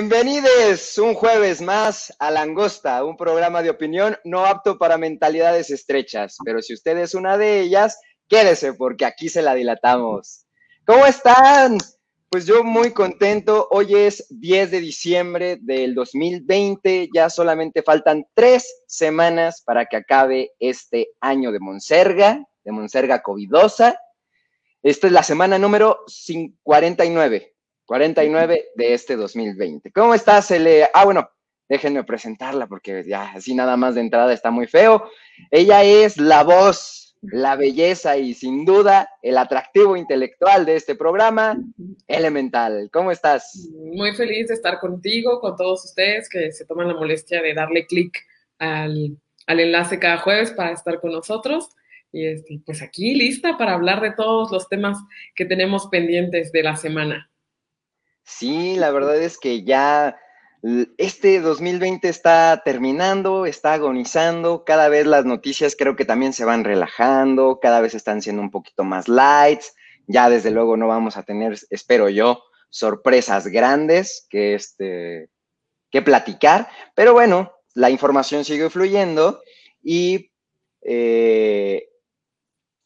Bienvenidos un jueves más a Langosta, un programa de opinión no apto para mentalidades estrechas, pero si usted es una de ellas, quédese porque aquí se la dilatamos. ¿Cómo están? Pues yo muy contento. Hoy es 10 de diciembre del 2020. Ya solamente faltan tres semanas para que acabe este año de Monserga, de Monserga Covidosa. Esta es la semana número 49. 49 de este 2020. ¿Cómo estás, Ele? Ah, bueno, déjenme presentarla porque ya así nada más de entrada está muy feo. Ella es la voz, la belleza y sin duda el atractivo intelectual de este programa, Elemental. ¿Cómo estás? Muy feliz de estar contigo, con todos ustedes que se toman la molestia de darle clic al, al enlace cada jueves para estar con nosotros. Y este, pues aquí lista para hablar de todos los temas que tenemos pendientes de la semana. Sí, la verdad es que ya este 2020 está terminando, está agonizando, cada vez las noticias creo que también se van relajando, cada vez están siendo un poquito más lights, ya desde luego no vamos a tener, espero yo, sorpresas grandes que, este, que platicar, pero bueno, la información sigue fluyendo y eh,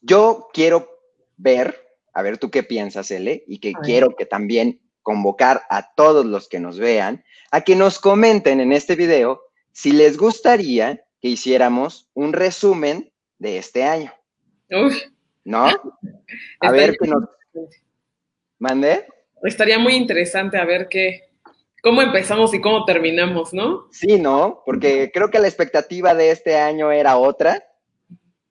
yo quiero ver, a ver tú qué piensas, Ele, y que quiero que también convocar a todos los que nos vean a que nos comenten en este video si les gustaría que hiciéramos un resumen de este año. ¿No? A ver qué nos... ¿Mandé? Estaría muy interesante a ver qué, cómo empezamos y cómo terminamos, ¿no? Sí, ¿no? Porque creo que la expectativa de este año era otra,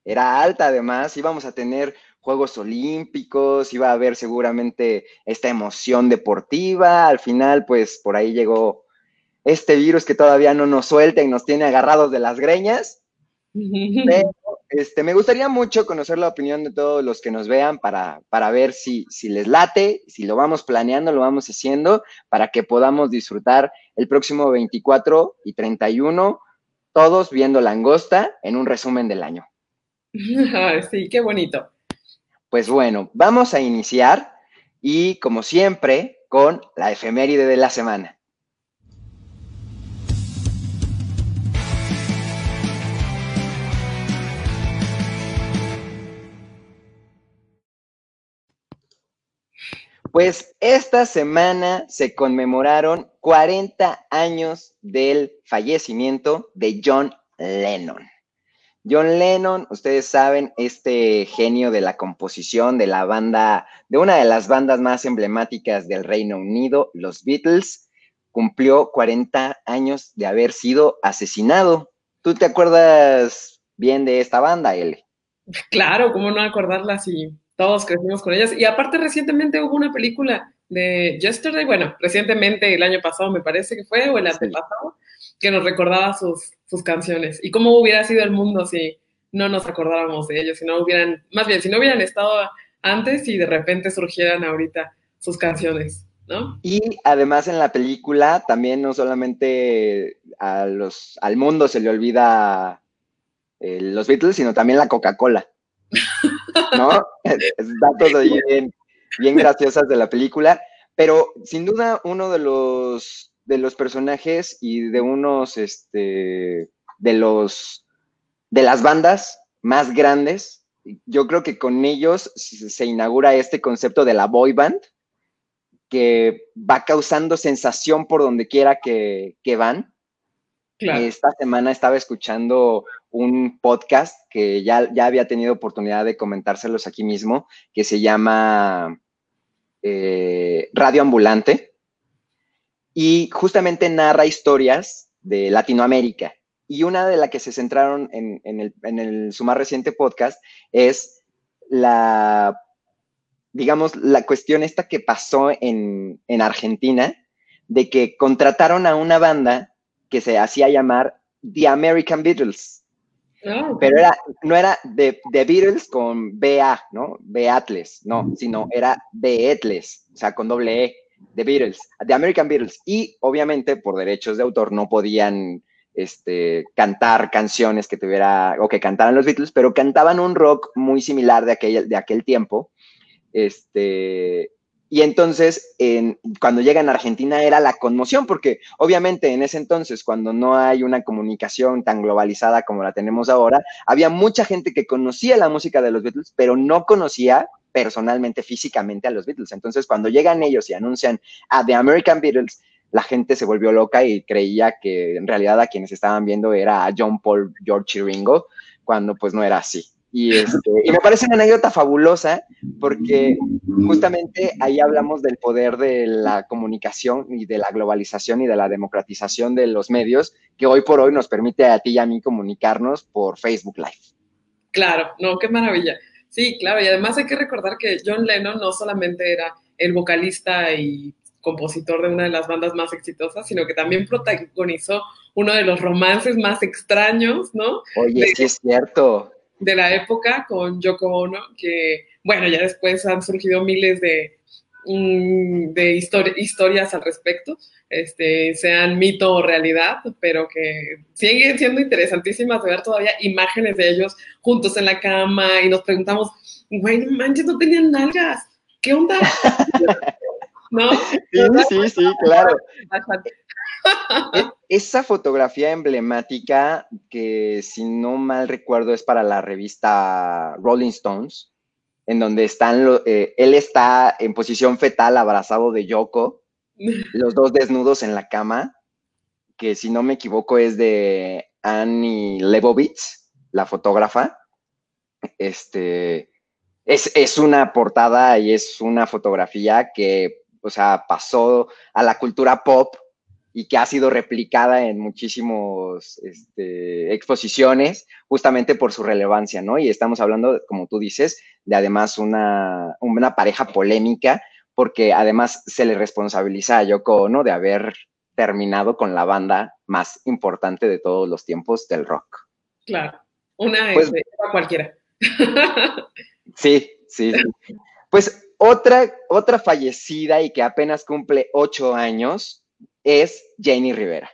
era alta además, íbamos a tener Juegos Olímpicos, iba a haber seguramente esta emoción deportiva. Al final, pues por ahí llegó este virus que todavía no nos suelta y nos tiene agarrados de las greñas. Pero, este, me gustaría mucho conocer la opinión de todos los que nos vean para, para ver si, si les late, si lo vamos planeando, lo vamos haciendo, para que podamos disfrutar el próximo 24 y 31, todos viendo Langosta en un resumen del año. Sí, qué bonito. Pues bueno, vamos a iniciar y como siempre con la efeméride de la semana. Pues esta semana se conmemoraron 40 años del fallecimiento de John Lennon. John Lennon, ustedes saben, este genio de la composición de la banda, de una de las bandas más emblemáticas del Reino Unido, los Beatles, cumplió 40 años de haber sido asesinado. ¿Tú te acuerdas bien de esta banda, L? Claro, cómo no acordarla si todos crecimos con ellas. Y aparte recientemente hubo una película de Yesterday, bueno, recientemente el año pasado me parece que fue, o el antepasado, que nos recordaba sus, sus canciones. Y cómo hubiera sido el mundo si no nos acordáramos de ellos, si no hubieran, más bien, si no hubieran estado antes y de repente surgieran ahorita sus canciones, ¿no? Y además en la película también no solamente a los, al mundo se le olvida eh, los Beatles, sino también la Coca-Cola, ¿no? Datos ahí bien, bien graciosas de la película, pero sin duda uno de los de los personajes y de unos, este, de los, de las bandas más grandes. Yo creo que con ellos se inaugura este concepto de la boy band, que va causando sensación por donde quiera que, van. Esta semana estaba escuchando un podcast que ya, ya había tenido oportunidad de comentárselos aquí mismo, que se llama eh, Radio Ambulante y justamente narra historias de Latinoamérica. Y una de las que se centraron en, el, su más reciente podcast es la, digamos, la cuestión esta que pasó en, Argentina, de que contrataron a una banda que se hacía llamar The American Beatles. Ah, Pero era, no era The, The, Beatles con BA, ¿no? Beatles, no, sino era Beatles, o sea, con doble E. The Beatles, The American Beatles. Y obviamente por derechos de autor no podían este, cantar canciones que tuviera o que cantaran los Beatles, pero cantaban un rock muy similar de aquel, de aquel tiempo. Este, y entonces, cuando llegan a Argentina era la conmoción, porque obviamente en ese entonces, cuando no hay una comunicación tan globalizada como la tenemos ahora, había mucha gente que conocía la música de los Beatles, pero no conocía personalmente, físicamente a los Beatles. Entonces, cuando llegan ellos y anuncian a The American Beatles, la gente se volvió loca y creía que en realidad a quienes estaban viendo era a John Paul, George y Ringo, cuando pues no era así. Este, y, me parece una anécdota fabulosa porque justamente ahí hablamos del poder de la comunicación y de la globalización y de la democratización de los medios que hoy por hoy nos permite a ti y a mí comunicarnos por Facebook Live. Claro, no, qué maravilla. Sí, claro, y además hay que recordar que John Lennon no solamente era el vocalista y compositor de una de las bandas más exitosas, sino que también protagonizó uno de los romances más extraños, ¿no? Oye, sí es cierto de la época con Yoko Ono, que, bueno, ya después han surgido miles de, de historias al respecto, este, sean mito o realidad, pero que siguen siendo interesantísimas de ver todavía imágenes de ellos juntos en la cama y nos preguntamos, güey, no manches, no tenían nalgas, ¿qué onda? ¿No? Sí, sí, sí, claro. E, esa fotografía emblemática, que si no mal recuerdo es para la revista Rolling Stones, en donde están, eh, él está en posición fetal abrazado de Yoko, los dos desnudos en la cama, que si no me equivoco es de Annie Lebovitz, la fotógrafa. Este, es, es una portada y es una fotografía que, o sea, pasó a la cultura pop y que ha sido replicada en muchísimas este, exposiciones justamente por su relevancia, ¿no? Y estamos hablando, como tú dices, de además una, una pareja polémica, porque además se le responsabiliza a Yoko Ono de haber terminado con la banda más importante de todos los tiempos del rock. Claro, una pues, este, cualquiera. Sí, sí. Pues otra, otra fallecida y que apenas cumple ocho años es Jenny Rivera.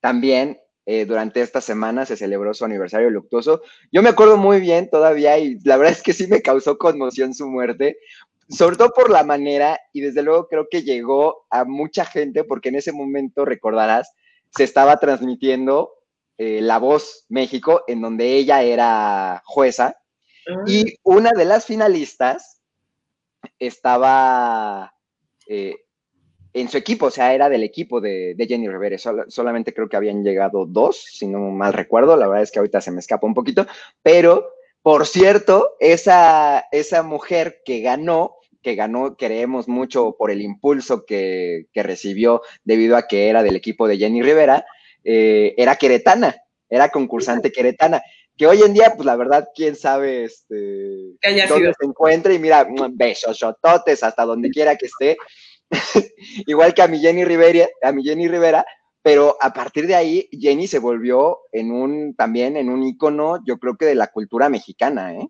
También eh, durante esta semana se celebró su aniversario luctuoso. Yo me acuerdo muy bien todavía y la verdad es que sí me causó conmoción su muerte, sobre todo por la manera y desde luego creo que llegó a mucha gente porque en ese momento, recordarás, se estaba transmitiendo eh, La Voz México, en donde ella era jueza, ah. y una de las finalistas estaba eh, en su equipo, o sea, era del equipo de, Jenny Rivera. solamente creo que habían llegado dos, si no mal recuerdo. La verdad es que ahorita se me escapa un poquito. Pero, por cierto, esa, esa mujer que ganó, que ganó, creemos mucho por el impulso que, recibió debido a que era del equipo de Jenny Rivera, eh, era queretana, era concursante queretana. Que hoy en día, pues la verdad, quién sabe este, dónde se encuentra. Y mira, besos, shototes, hasta donde quiera que esté. igual que a mi Jenny Rivera, a mi Jenny Rivera, pero a partir de ahí Jenny se volvió en un también en un icono, yo creo que de la cultura mexicana, ¿eh?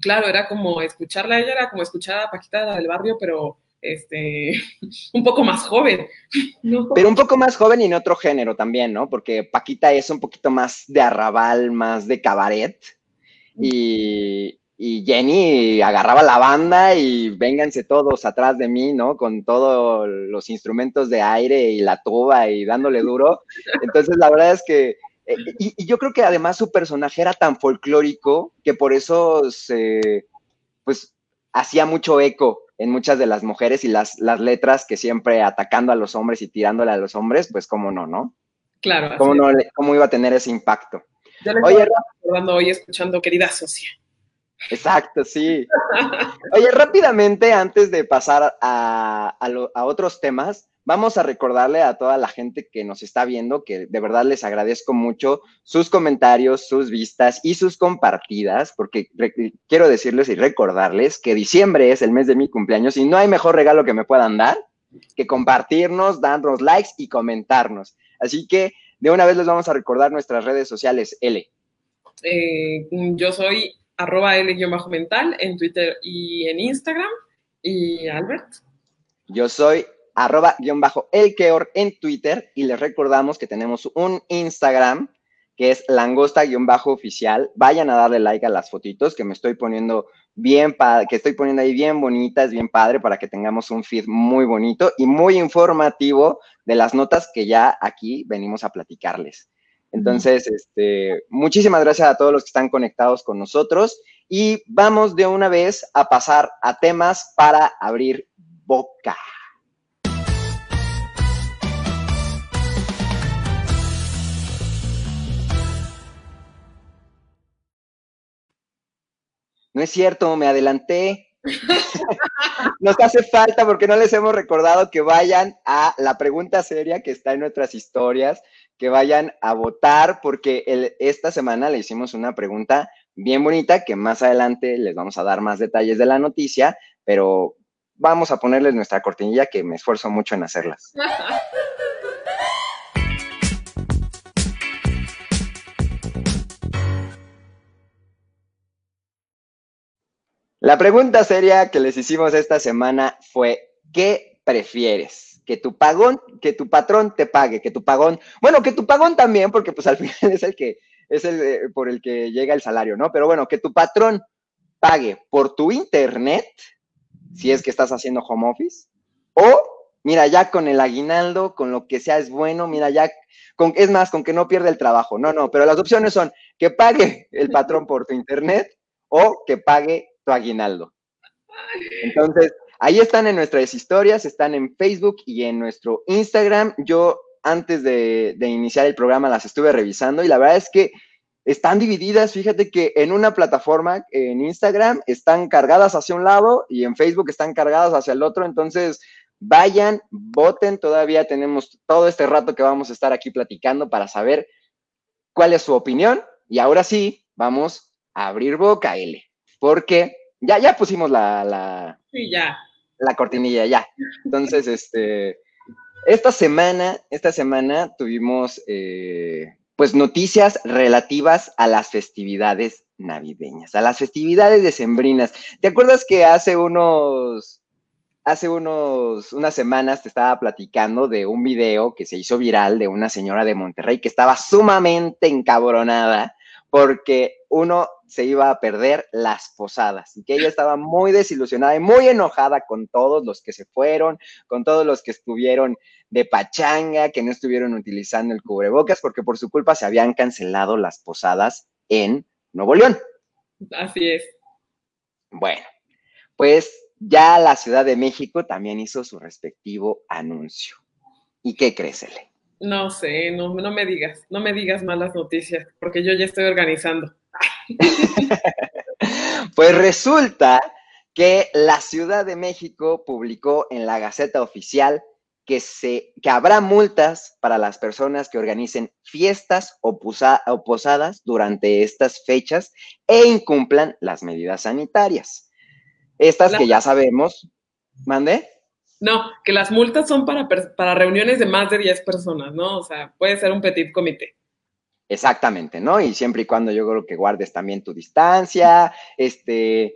Claro, era como escucharla ella era como escuchar a Paquita del barrio, pero este un poco más joven. Pero un poco más joven y en otro género también, ¿no? Porque Paquita es un poquito más de arrabal, más de cabaret. Y, y Jenny agarraba la banda y vénganse todos atrás de mí, ¿no? Con todos los instrumentos de aire y la tuba y dándole duro. Entonces, la verdad es que, eh, y, yo creo que además su personaje era tan folclórico que por eso se, pues, hacía mucho eco en muchas de las mujeres y las, las letras que siempre atacando a los hombres y tirándole a los hombres, pues, cómo no, ¿no? Claro. ¿Cómo, no, cómo iba a tener ese impacto? Oye, recordando hoy escuchando Querida Socia. Exacto, sí. Oye, rápidamente, antes de pasar a, otros temas, vamos a recordarle a toda la gente que nos está viendo que de verdad les agradezco mucho sus comentarios, sus vistas y sus compartidas, porque quiero decirles y recordarles que diciembre es el mes de mi cumpleaños y no hay mejor regalo que me puedan dar que compartirnos, darnos likes y comentarnos. Así que de una vez les vamos a recordar nuestras redes sociales. L. Eh, yo soy arroba L-mental en Twitter y en Instagram. ¿Y Albert? Yo soy arroba guion bajo elkeor en Twitter y les recordamos que tenemos un Instagram que es langosta-oficial. Vayan a darle like a las fotitos que me estoy poniendo bien, que estoy poniendo ahí bien bonitas, bien padre, para que tengamos un feed muy bonito y muy informativo de las notas que ya aquí venimos a platicarles. Entonces, este, muchísimas gracias a todos los que están conectados con nosotros y vamos de una vez a pasar a temas para abrir boca. No es cierto, me adelanté. Nos hace falta porque no les hemos recordado que vayan a la pregunta seria que está en nuestras historias, que vayan a votar porque esta semana le hicimos una pregunta bien bonita que más adelante les vamos a dar más detalles de la noticia, pero vamos a ponerles nuestra cortinilla que me esfuerzo mucho en hacerlas. La pregunta seria que les hicimos esta semana fue, ¿qué prefieres? Que tu pagón, que tu patrón te pague, que tu pagón, bueno, que tu pagón también, porque pues al final es el que, es el eh, por el que llega el salario, ¿no? Pero bueno, que tu patrón pague por tu internet, si es que estás haciendo home office, o mira, ya con el aguinaldo, con lo que sea es bueno, mira, ya, con, es más, con que no pierda el trabajo. No, no, pero las opciones son que pague el patrón por tu internet o que pague tu aguinaldo. Entonces, ahí están en nuestras historias, están en Facebook y en nuestro Instagram. Yo antes de, iniciar el programa las estuve revisando y la verdad es que están divididas. Fíjate que en una plataforma, en Instagram, están cargadas hacia un lado y en Facebook están cargadas hacia el otro. Entonces, vayan, voten. Todavía tenemos todo este rato que vamos a estar aquí platicando para saber cuál es su opinión. Y ahora sí, vamos a abrir boca, L porque ya, ya pusimos la, la, ya. la cortinilla, ya. Entonces, este, esta semana, esta semana tuvimos, eh, pues, noticias relativas a las festividades navideñas, a las festividades decembrinas. ¿Te acuerdas que hace unos, hace unos, unas semanas te estaba platicando de un video que se hizo viral de una señora de Monterrey que estaba sumamente encabronada porque uno se iba a perder las posadas y que ella estaba muy desilusionada y muy enojada con todos los que se fueron, con todos los que estuvieron de pachanga, que no estuvieron utilizando el cubrebocas, porque por su culpa se habían cancelado las posadas en Nuevo León. Así es. Bueno, pues ya la Ciudad de México también hizo su respectivo anuncio. ¿Y qué crees, no sé, no, no me digas, no me digas malas noticias, porque yo ya estoy organizando. pues resulta que la Ciudad de México publicó en la Gaceta Oficial que, se, que habrá multas para las personas que organicen fiestas o, o posadas durante estas fechas e incumplan las medidas sanitarias. Estas que ya sabemos, ¿mande? No, que las multas son para, para reuniones de más de 10 personas, ¿no? O sea, puede ser un petit comité. Exactamente, ¿no? Y siempre y cuando yo creo que guardes también tu distancia, este,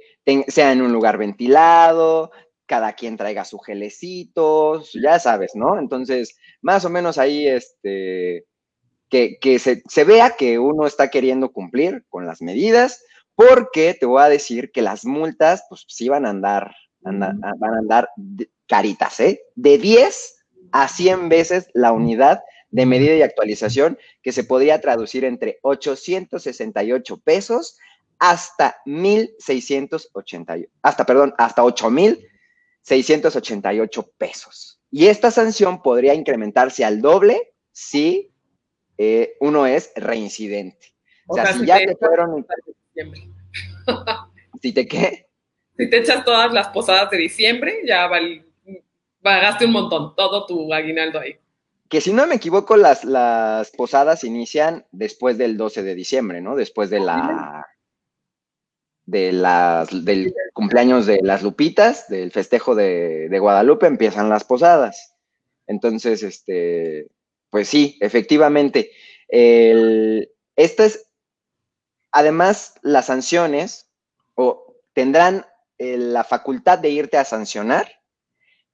sea en un lugar ventilado, cada quien traiga su gelecito, ya sabes, ¿no? Entonces, más o menos ahí, este, que, que se, se, vea que uno está queriendo cumplir con las medidas, porque te voy a decir que las multas, pues sí van a andar, van a andar caritas, ¿eh? De 10 a 100 veces la unidad de medida y actualización que se podría traducir entre 868 pesos hasta 1688, hasta, perdón, hasta 8688 pesos. Y esta sanción podría incrementarse al doble si eh, uno es reincidente. O, sea, si, ya te, fueron... ¿Si te qué? Si te echas todas las posadas de diciembre, ya vale pagaste un montón, todo tu aguinaldo ahí. Que si no me equivoco, las, las posadas inician después del 12 de diciembre, ¿no? Después de la de las, del cumpleaños de las Lupitas, del festejo de, Guadalupe, empiezan las posadas. Entonces, este, pues sí, efectivamente. El, esta es, además, las sanciones o tendrán eh, la facultad de irte a sancionar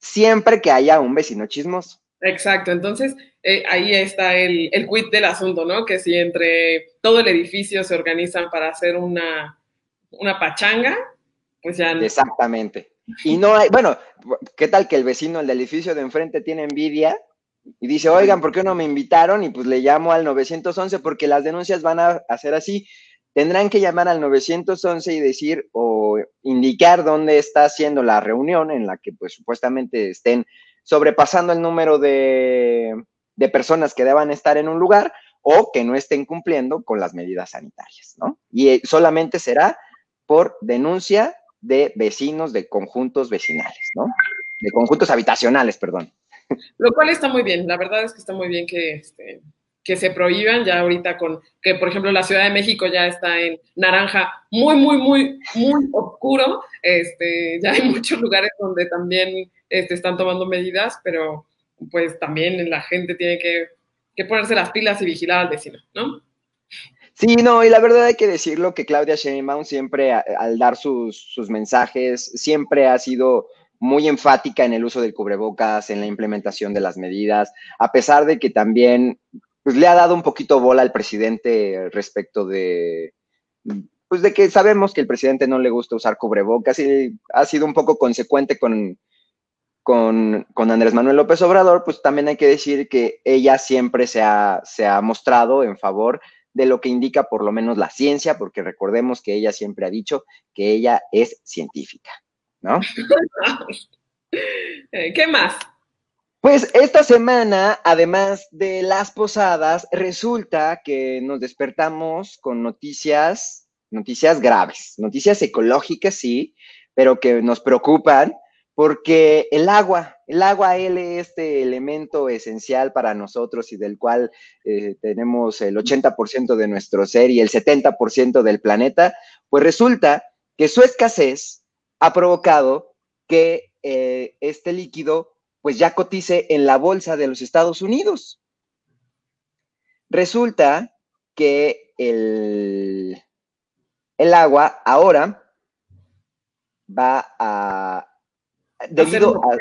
siempre que haya un vecino chismoso. Exacto, entonces eh, ahí está el, el quid del asunto, ¿no? Que si entre todo el edificio se organizan para hacer una, una pachanga, pues ya... Exactamente. Y no hay, bueno, ¿qué tal que el vecino, el del edificio de enfrente, tiene envidia y dice, oigan, ¿por qué no me invitaron? Y pues le llamo al 911 porque las denuncias van a hacer así. Tendrán que llamar al 911 y decir o indicar dónde está haciendo la reunión en la que pues supuestamente estén sobrepasando el número de, de personas que deban estar en un lugar o que no estén cumpliendo con las medidas sanitarias, ¿no? Y eh, solamente será por denuncia de vecinos de conjuntos vecinales, ¿no? De conjuntos habitacionales, perdón. Lo cual está muy bien, la verdad es que está muy bien que, este, que se prohíban ya ahorita con que, por ejemplo, la Ciudad de México ya está en naranja muy, muy, muy, muy oscuro. Este, ya hay muchos lugares donde también este, están tomando medidas, pero pues también la gente tiene que, que ponerse las pilas y vigilar al vecino, ¿no? Sí, no, y la verdad hay que decirlo que Claudia Sheinbaum siempre al dar sus, sus, mensajes, siempre ha sido muy enfática en el uso del cubrebocas, en la implementación de las medidas, a pesar de que también pues, le ha dado un poquito bola al presidente respecto de, pues de que sabemos que el presidente no le gusta usar cubrebocas y ha sido un poco consecuente con, con, con, Andrés Manuel López Obrador, pues también hay que decir que ella siempre se ha, se ha mostrado en favor de lo que indica por lo menos la ciencia, porque recordemos que ella siempre ha dicho que ella es científica, ¿no? Eh, ¿Qué más? Pues esta semana, además de las posadas, resulta que nos despertamos con noticias, noticias graves, noticias ecológicas, sí, pero que nos preocupan porque el agua, el agua, es este elemento esencial para nosotros y del cual eh, tenemos el 80% de nuestro ser y el 70% del planeta, pues resulta que su escasez ha provocado que eh, este líquido pues ya cotice en la bolsa de los Estados Unidos. Resulta que el, el agua ahora va a debido a...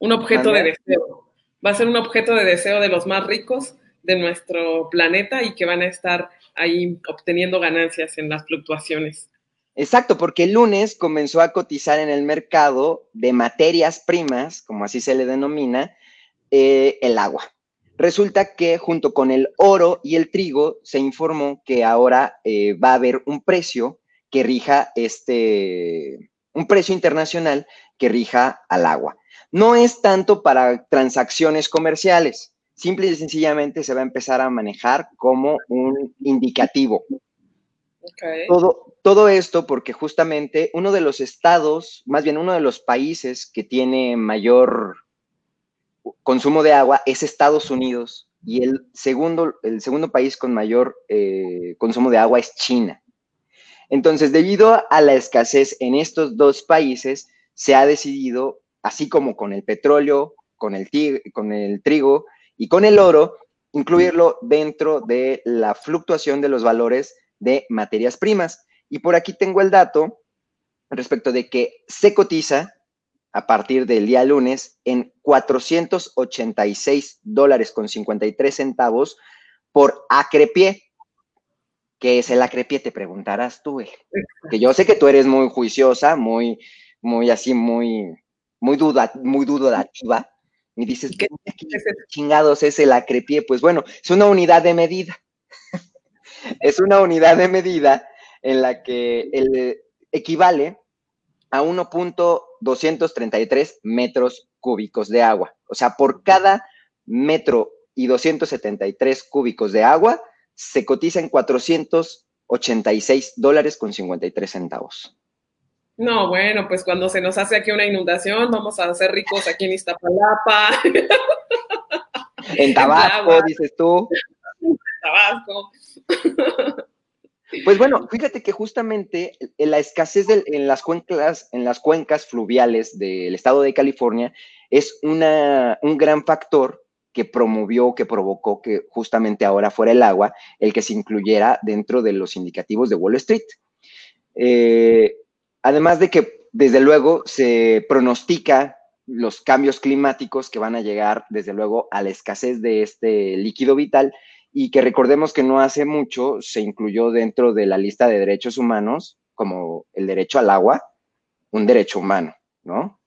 Un objeto de deseo. Va a ser un objeto de deseo de los más ricos de nuestro planeta y que van a estar ahí obteniendo ganancias en las fluctuaciones. Exacto, porque el lunes comenzó a cotizar en el mercado de materias primas, como así se le denomina, eh, el agua. Resulta que junto con el oro y el trigo se informó que ahora eh, va a haber un precio que rija este, un precio internacional que rija al agua. No es tanto para transacciones comerciales, simple y sencillamente se va a empezar a manejar como un indicativo. Todo, todo esto porque justamente uno de los estados, más bien uno de los países que tiene mayor consumo de agua es Estados Unidos y el segundo, el segundo país con mayor eh, consumo de agua es China. Entonces, debido a la escasez en estos dos países, se ha decidido, así como con el petróleo, con el, con el trigo y con el oro, incluirlo dentro de la fluctuación de los valores de materias primas. Y por aquí tengo el dato respecto de que se cotiza a partir del día lunes en 486 dólares con 53 centavos por acrepié. ¿Qué es el acrepie? Te preguntarás tú, que yo sé que tú eres muy juiciosa, muy, muy así, muy, muy duda, muy dudativa. Y dices, ¿qué, chingados es el acrepie? Pues bueno, es una unidad de medida. Es una unidad de medida en la que el, equivale a 1.233 metros cúbicos de agua. O sea, por cada metro y 273 cúbicos de agua, se cotiza en 486 dólares con 53 centavos. No, bueno, pues cuando se nos hace aquí una inundación, vamos a ser ricos aquí en Iztapalapa. En Tabasco, dices tú. Pues bueno, fíjate que justamente la escasez en, las cuencas, en las cuencas fluviales del estado de California es un gran factor que promovió, que provocó que justamente ahora fuera el agua el que se incluyera dentro de los indicativos de Wall Street. Eh, además de que, desde luego, se pronostica, los cambios climáticos que van a llegar, desde luego, a la escasez de este líquido vital y que recordemos que no hace mucho se incluyó dentro de la lista de derechos humanos como el derecho al agua, un derecho humano, ¿no?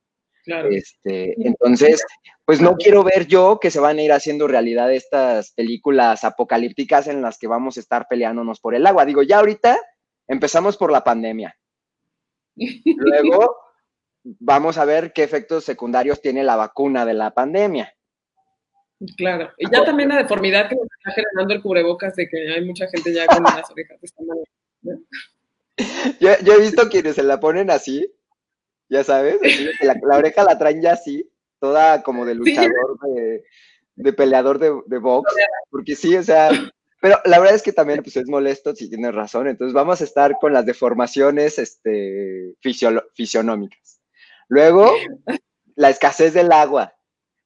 Claro. Este, entonces, pues no quiero ver yo que se van a ir haciendo realidad estas películas apocalípticas en las que vamos a estar peleándonos por el agua. Digo, ya ahorita empezamos por la pandemia. Luego vamos a ver qué efectos secundarios tiene la vacuna de la pandemia. Claro, y ya también la deformidad que nos está generando el cubrebocas de que hay mucha gente ya con las orejas de esta manera. Yo, he visto quienes se la ponen así, ya sabes, la, oreja la traen ya así, toda como de luchador, de, peleador de, de box, porque sí, o sea, pero la verdad es que también pues, es molesto, si tienes razón. Entonces vamos a estar con las deformaciones este, fisionómicas. Luego, la escasez del agua.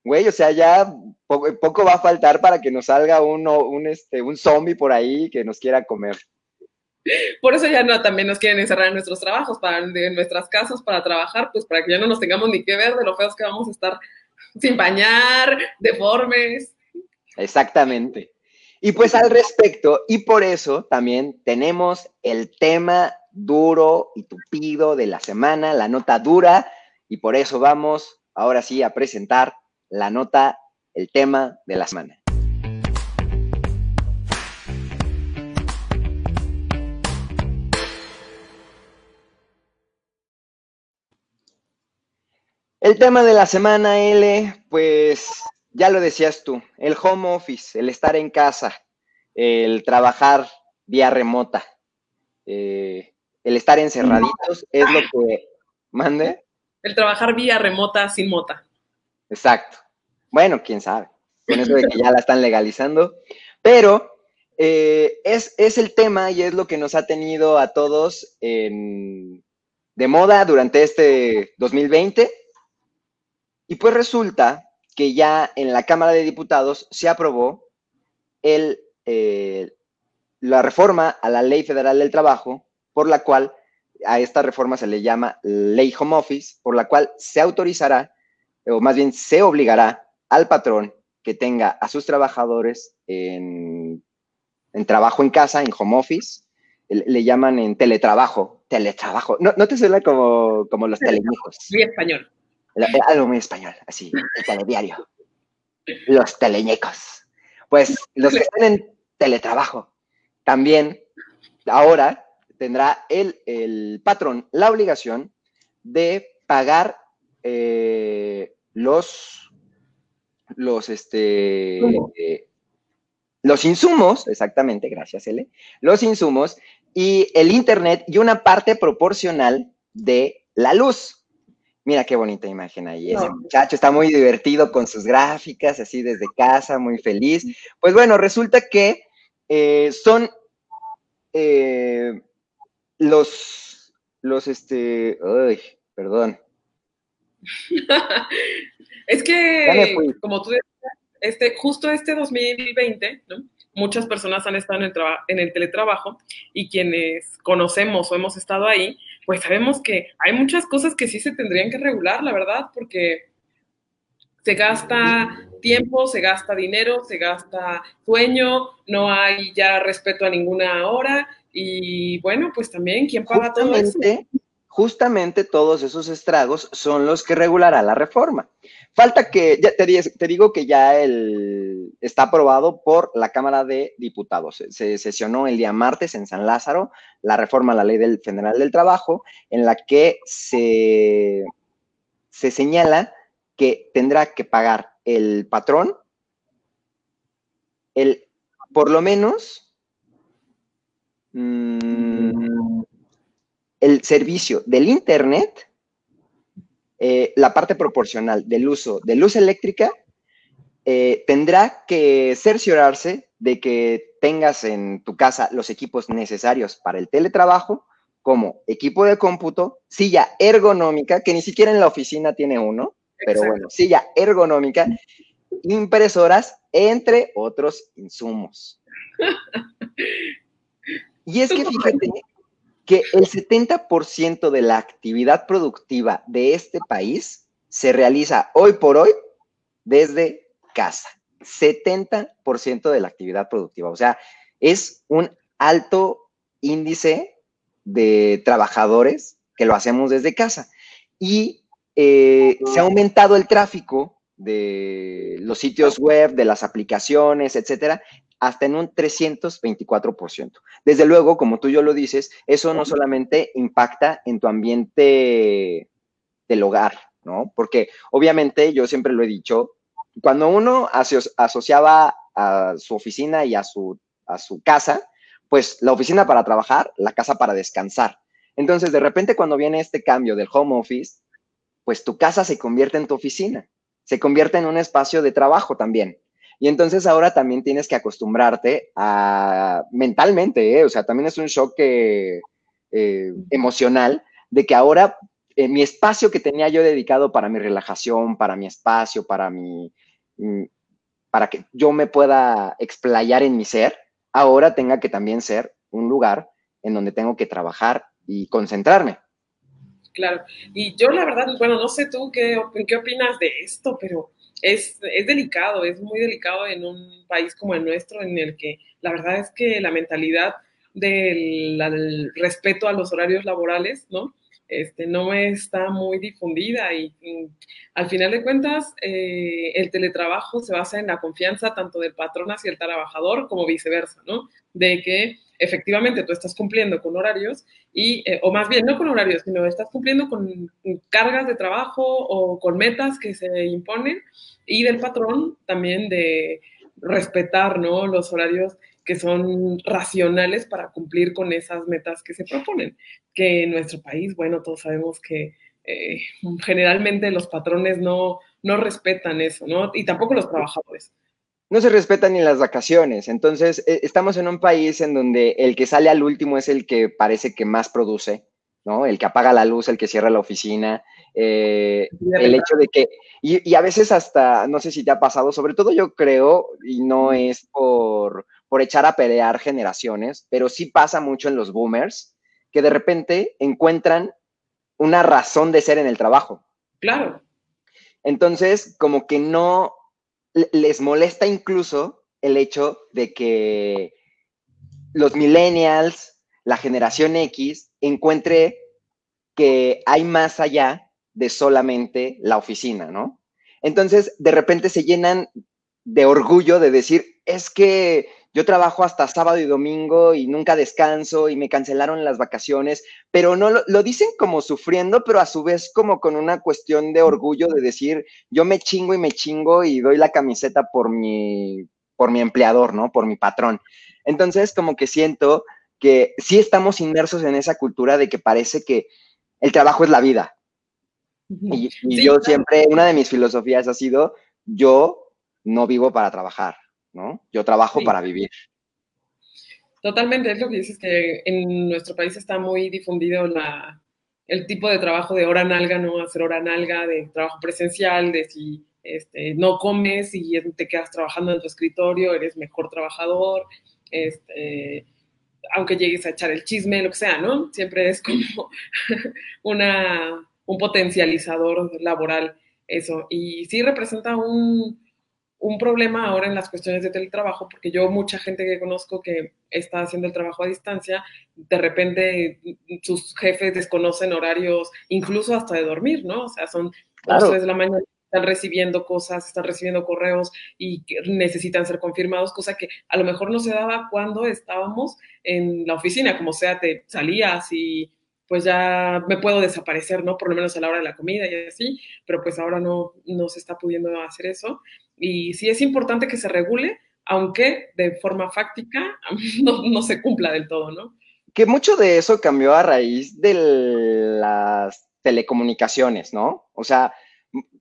Güey, o sea, ya poco, va a faltar para que nos salga uno, un, este, un zombie por ahí que nos quiera comer. Por eso ya no, también nos quieren encerrar en nuestros trabajos, para, en nuestras casas para trabajar, pues para que ya no nos tengamos ni que ver de lo feos que vamos a estar sin bañar, deformes. Exactamente. Y pues al respecto, y por eso también tenemos el tema duro y tupido de la semana, la nota dura, y por eso vamos ahora sí a presentar la nota, el tema de la semana. El tema de la semana, L, pues ya lo decías tú, el home office, el estar en casa, el trabajar vía remota, eh, el estar encerraditos es lo que mande. El trabajar vía remota sin mota. Exacto. Bueno, quién sabe. Con eso de que ya la están legalizando. Pero eh, es, es, el tema y es lo que nos ha tenido a todos de moda durante este 2020. Y pues resulta que ya en la Cámara de Diputados se aprobó el, eh, la reforma a la Ley Federal del Trabajo, por la cual a esta reforma se le llama Ley Home Office, por la cual se autorizará, o más bien se obligará al patrón que tenga a sus trabajadores en, trabajo en casa, en home office, le, llaman en teletrabajo, teletrabajo. No, no te suena como, como los telemijos. Muy español. Eh, algo muy español, así, el telediario. Los teleñecos. Pues los que están en teletrabajo, también ahora tendrá el, el patrón la obligación de pagar eh, los, los, este, los insumos, exactamente, gracias, L, los insumos y el internet y una parte proporcional de la luz. Mira qué bonita imagen ahí. Ese muchacho está muy divertido con sus gráficas, así desde casa, muy feliz. Pues bueno, resulta que eh, son eh, los, los, este, perdón. es que, como tú decías, este, justo este 2020, ¿no? muchas personas han estado en el, en el teletrabajo y quienes conocemos o hemos estado ahí, pues sabemos que hay muchas cosas que sí se tendrían que regular, la verdad, porque se gasta tiempo, se gasta dinero, se gasta sueño, no hay ya respeto a ninguna hora y bueno, pues también, ¿quién paga todo eso? Justamente todos esos estragos son los que regulará la reforma. Falta que, ya te, digo que ya el, está aprobado por la Cámara de Diputados. Se sesionó el día martes en San Lázaro la reforma a la Ley del Federal del Trabajo, en la que se, se señala que tendrá que pagar el patrón el, por lo menos, mm, el servicio del Internet eh, la parte proporcional del uso de luz eléctrica eh, tendrá que cerciorarse de que tengas en tu casa los equipos necesarios para el teletrabajo, como equipo de cómputo, silla ergonómica, que ni siquiera en la oficina tiene uno, pero bueno, silla ergonómica, impresoras, entre otros insumos. Y es que fíjate que el 70% de la actividad productiva de este país se realiza hoy por hoy desde casa. 70% de la actividad productiva. O sea, es un alto índice de trabajadores que lo hacemos desde casa. Y eh, se ha aumentado el tráfico de los sitios web, de las aplicaciones, etcétera, hasta en un 324%. Desde luego, como tú yo lo dices, eso no solamente impacta en tu ambiente del hogar, ¿no? Porque obviamente yo siempre lo he dicho, cuando uno asociaba a su oficina y a su, a su casa, pues la oficina para trabajar, la casa para descansar. Entonces, de repente, cuando viene este cambio del home office, pues tu casa se convierte en tu oficina, se convierte en un espacio de trabajo también. Y entonces ahora también tienes que acostumbrarte a mentalmente, ¿eh? o sea, también es un shock eh, emocional de que ahora eh, mi espacio que tenía yo dedicado para mi relajación, para mi espacio, para mi, mm, para que yo me pueda explayar en mi ser, ahora tenga que también ser un lugar en donde tengo que trabajar y concentrarme. Claro, y yo la verdad, bueno, no sé tú qué, qué opinas de esto, pero es, es delicado, es muy delicado en un país como el nuestro, en el que la verdad es que la mentalidad del, respeto a los horarios laborales, ¿no? Este, no está muy difundida y, al final de cuentas eh, el teletrabajo se basa en la confianza tanto del patrón hacia el trabajador como viceversa, ¿no? De que efectivamente tú estás cumpliendo con horarios y, eh, o más bien no con horarios, sino estás cumpliendo con cargas de trabajo o con metas que se imponen y del patrón también de respetar, ¿no? Los horarios que son racionales para cumplir con esas metas que se proponen. Que en nuestro país, bueno, todos sabemos que eh, generalmente los patrones no, no respetan eso, ¿no? Y tampoco los trabajadores no se respetan ni las vacaciones. Entonces, eh, estamos en un país en donde el que sale al último es el que parece que más produce, ¿no? El que apaga la luz, el que cierra la oficina. Eh, el hecho de que, y, a veces hasta, no sé si te ha pasado, sobre todo yo creo, y no es por, por echar a pelear generaciones, pero sí pasa mucho en los boomers, que de repente encuentran una razón de ser en el trabajo. Claro. Entonces, como que no, les molesta incluso el hecho de que los millennials, la generación X, encuentre que hay más allá de solamente la oficina, ¿no? Entonces, de repente se llenan de orgullo de decir, es que yo trabajo hasta sábado y domingo y nunca descanso y me cancelaron las vacaciones, pero no lo, dicen como sufriendo, pero a su vez como con una cuestión de orgullo de decir, yo me chingo y me chingo y doy la camiseta por mi, por mi empleador, ¿no? Por mi patrón. Entonces, como que siento que sí estamos inmersos en esa cultura de que parece que el trabajo es la vida. Y, yo siempre, una de mis filosofías ha sido, yo no vivo para trabajar. ¿No? Yo trabajo para vivir. Totalmente, es lo que dices, que en nuestro país está muy difundido la, el tipo de trabajo de hora nalga, ¿no? Hacer hora nalga, de trabajo presencial, de si este, no comes y te quedas trabajando en tu escritorio, eres mejor trabajador, este, aunque llegues a echar el chisme, lo que sea, ¿no? Siempre es como una, un potencializador laboral eso. Y sí representa un, un problema ahora en las cuestiones de teletrabajo, porque yo mucha gente que conozco que está haciendo el trabajo a distancia, de repente sus jefes desconocen horarios, incluso hasta de dormir, ¿no? O sea, son las tres de la mañana, están recibiendo cosas, están recibiendo correos y necesitan ser confirmados, cosa que a lo mejor no se daba cuando estábamos en la oficina, como sea, te salías y pues ya me puedo desaparecer, ¿no? Por lo menos a la hora de la comida y así, pero pues ahora no, no se está pudiendo hacer eso. Y sí es importante que se regule, aunque de forma fáctica no, se cumpla del todo, ¿no? Que mucho de eso cambió a raíz de las telecomunicaciones, ¿no? O sea,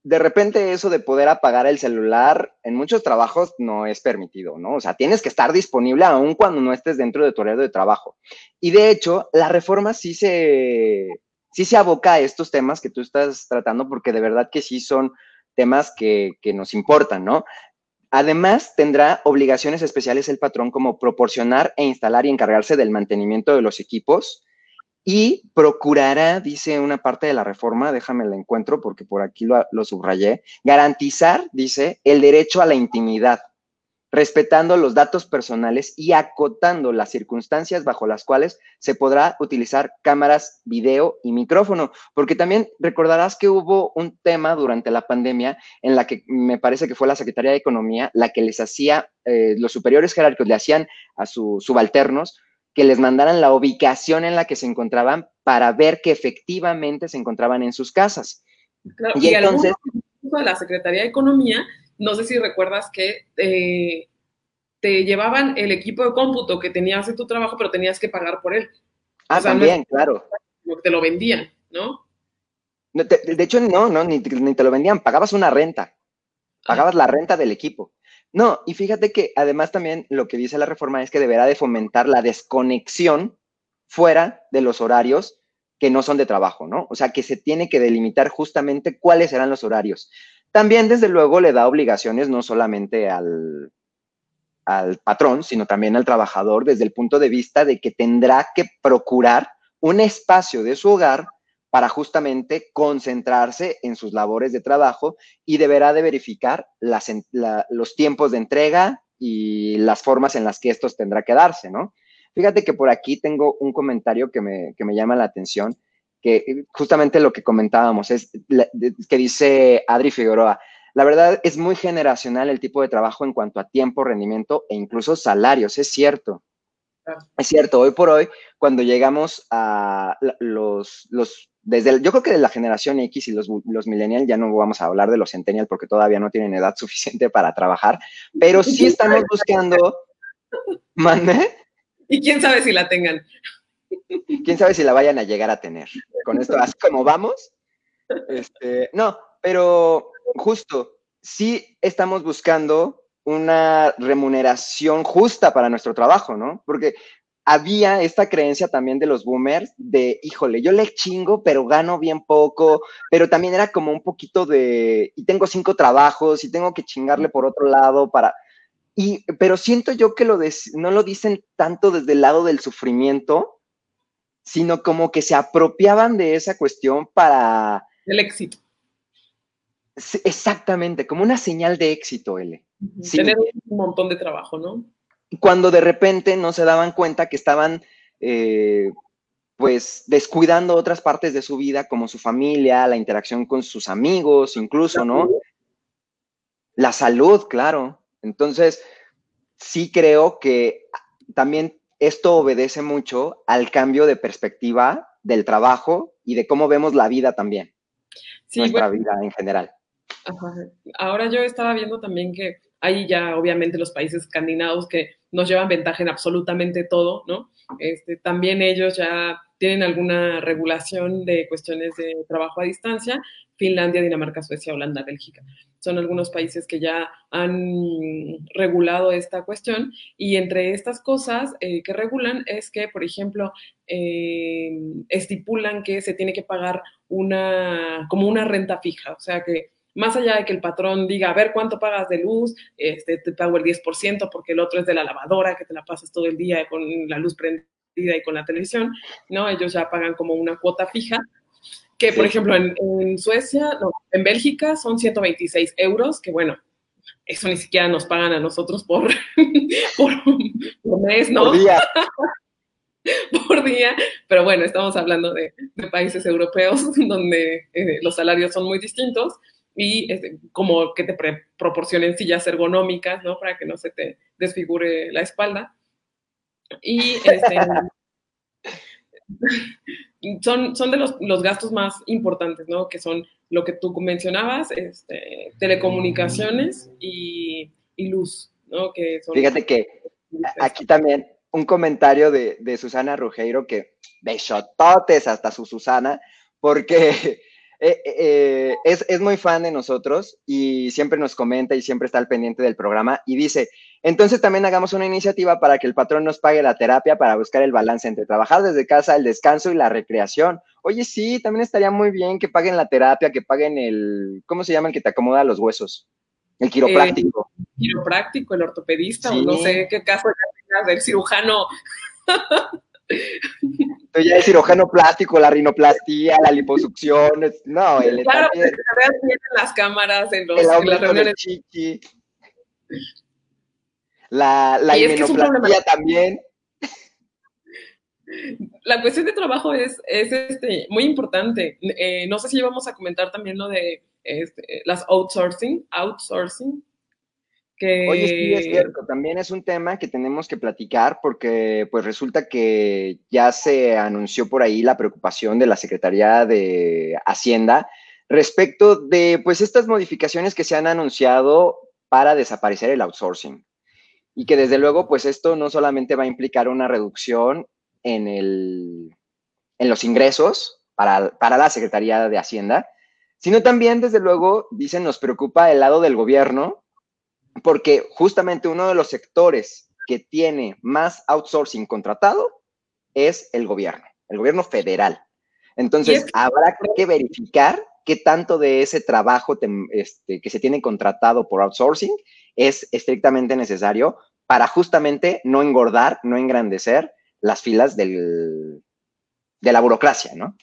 de repente eso de poder apagar el celular en muchos trabajos no es permitido, ¿no? O sea, tienes que estar disponible aún cuando no estés dentro de tu horario de trabajo. Y de hecho, la reforma sí se, sí se aboca a estos temas que tú estás tratando porque de verdad que sí son temas que, nos importan, ¿no? Además, tendrá obligaciones especiales el patrón como proporcionar e instalar y encargarse del mantenimiento de los equipos y procurará, dice una parte de la reforma, déjame la encuentro porque por aquí lo, subrayé, garantizar, dice, el derecho a la intimidad respetando los datos personales y acotando las circunstancias bajo las cuales se podrá utilizar cámaras, video y micrófono, porque también recordarás que hubo un tema durante la pandemia en la que me parece que fue la Secretaría de Economía la que les hacía, eh, los superiores jerárquicos le hacían a sus subalternos que les mandaran la ubicación en la que se encontraban para ver que efectivamente se encontraban en sus casas. y, entonces... De la Secretaría de Economía no sé si recuerdas que eh, te llevaban el equipo de cómputo que tenías en tu trabajo, pero tenías que pagar por él. Ah, también, claro. Te lo vendían, ¿no? de, hecho, no, no, ni, te lo vendían, pagabas una renta. Pagabas la renta del equipo. No, y fíjate que además también lo que dice la reforma es que deberá de fomentar la desconexión fuera de los horarios que no son de trabajo, ¿no? O sea, que se tiene que delimitar justamente cuáles serán los horarios. También, desde luego, le da obligaciones no solamente al, al patrón, sino también al trabajador desde el punto de vista de que tendrá que procurar un espacio de su hogar para justamente concentrarse en sus labores de trabajo y deberá de verificar los tiempos de entrega y las formas en las que estos tendrá que darse, ¿no? Fíjate que por aquí tengo un comentario que me, que me llama la atención que eh, justamente lo que comentábamos es que dice Adri Figueroa, la verdad es muy generacional el tipo de trabajo en cuanto a tiempo, rendimiento e incluso salarios, es cierto. Es cierto, hoy por hoy, cuando llegamos a los, los desde yo creo que de la generación X y los, los millennials, ya no vamos a hablar de los centennial porque todavía no tienen edad suficiente para trabajar, pero sí estamos buscando, ¿mande? Y quién sabe si la tengan. Quién sabe si la vayan a llegar a tener. Con esto, así como vamos. Este, no, pero justo, sí estamos buscando una remuneración justa para nuestro trabajo, ¿no? Porque había esta creencia también de los boomers de, híjole, yo le chingo, pero gano bien poco, pero también era como un poquito de, y tengo cinco trabajos y tengo que chingarle por otro lado para, y, pero siento yo que lo no lo dicen tanto desde el lado del sufrimiento, sino como que se apropiaban de esa cuestión para... El éxito. Exactamente, como una señal de éxito, L. Tener un montón de trabajo, ¿no? Cuando de repente no se daban cuenta que estaban, eh, pues, descuidando otras partes de su vida, como su familia, la interacción con sus amigos, incluso, ¿no? La salud, claro. Entonces, sí creo que también esto obedece mucho al cambio de perspectiva del trabajo y de cómo vemos la vida también. nuestra vida en general. Ahora yo estaba viendo también que hay ya obviamente los países escandinavos que nos llevan ventaja en absolutamente todo, ¿no? Este, también ellos ya tienen alguna regulación de cuestiones de trabajo a distancia, Finlandia, Dinamarca, Suecia, Holanda, Bélgica son algunos países que ya han regulado esta cuestión y entre estas cosas eh, que regulan es que, por ejemplo, eh, estipulan que se tiene que pagar una, como una renta fija, o sea que más allá de que el patrón diga, a ver cuánto pagas de luz, este, te pago el 10% porque el otro es de la lavadora, que te la pasas todo el día con la luz prendida y con la televisión, ¿no? Ellos ya pagan como una cuota fija que por ejemplo en, Suecia, no, en Bélgica son 126 euros, que bueno, eso ni siquiera nos pagan a nosotros por, por, mes, ¿no? Por día. por día, pero bueno, estamos hablando de, países europeos donde eh, los salarios son muy distintos y este, como que te proporcionen sillas ergonómicas, ¿no? Para que no se te desfigure la espalda. Y este, son, son de los, los, gastos más importantes, ¿no? Que son lo que tú mencionabas, este, telecomunicaciones y, y, luz, ¿no? Que Fíjate que aquí también un comentario de, de Susana Rugeiro que besototes hasta su Susana, porque eh, eh, es, es, muy fan de nosotros y siempre nos comenta y siempre está al pendiente del programa y dice, entonces también hagamos una iniciativa para que el patrón nos pague la terapia para buscar el balance entre trabajar desde casa, el descanso y la recreación. Oye, sí, también estaría muy bien que paguen la terapia, que paguen el, ¿cómo se llama el que te acomoda los huesos? El quiropráctico. el quiropráctico, el ortopedista, o no sé qué caso del cirujano. Tú ya el cirujano plástico, la rinoplastía, la liposucción, no, el Claro, que en las cámaras, en, los, el en las reuniones. Chichi. La, la también. La cuestión de trabajo es, es este, muy importante. Eh, no sé si vamos a comentar también lo de este, las outsourcing, outsourcing, Oye, sí, es cierto, también es un tema que tenemos que platicar porque pues resulta que ya se anunció por ahí la preocupación de la Secretaría de Hacienda respecto de pues estas modificaciones que se han anunciado para desaparecer el outsourcing. Y que desde luego pues esto no solamente va a implicar una reducción en, el, en los ingresos para, para la Secretaría de Hacienda, sino también desde luego, dicen, nos preocupa el lado del gobierno porque justamente uno de los sectores que tiene más outsourcing contratado es el gobierno, el gobierno federal. Entonces, habrá que verificar qué tanto de ese trabajo este, que se tiene contratado por outsourcing es estrictamente necesario para justamente no engordar, no engrandecer las filas del, de la burocracia, ¿no?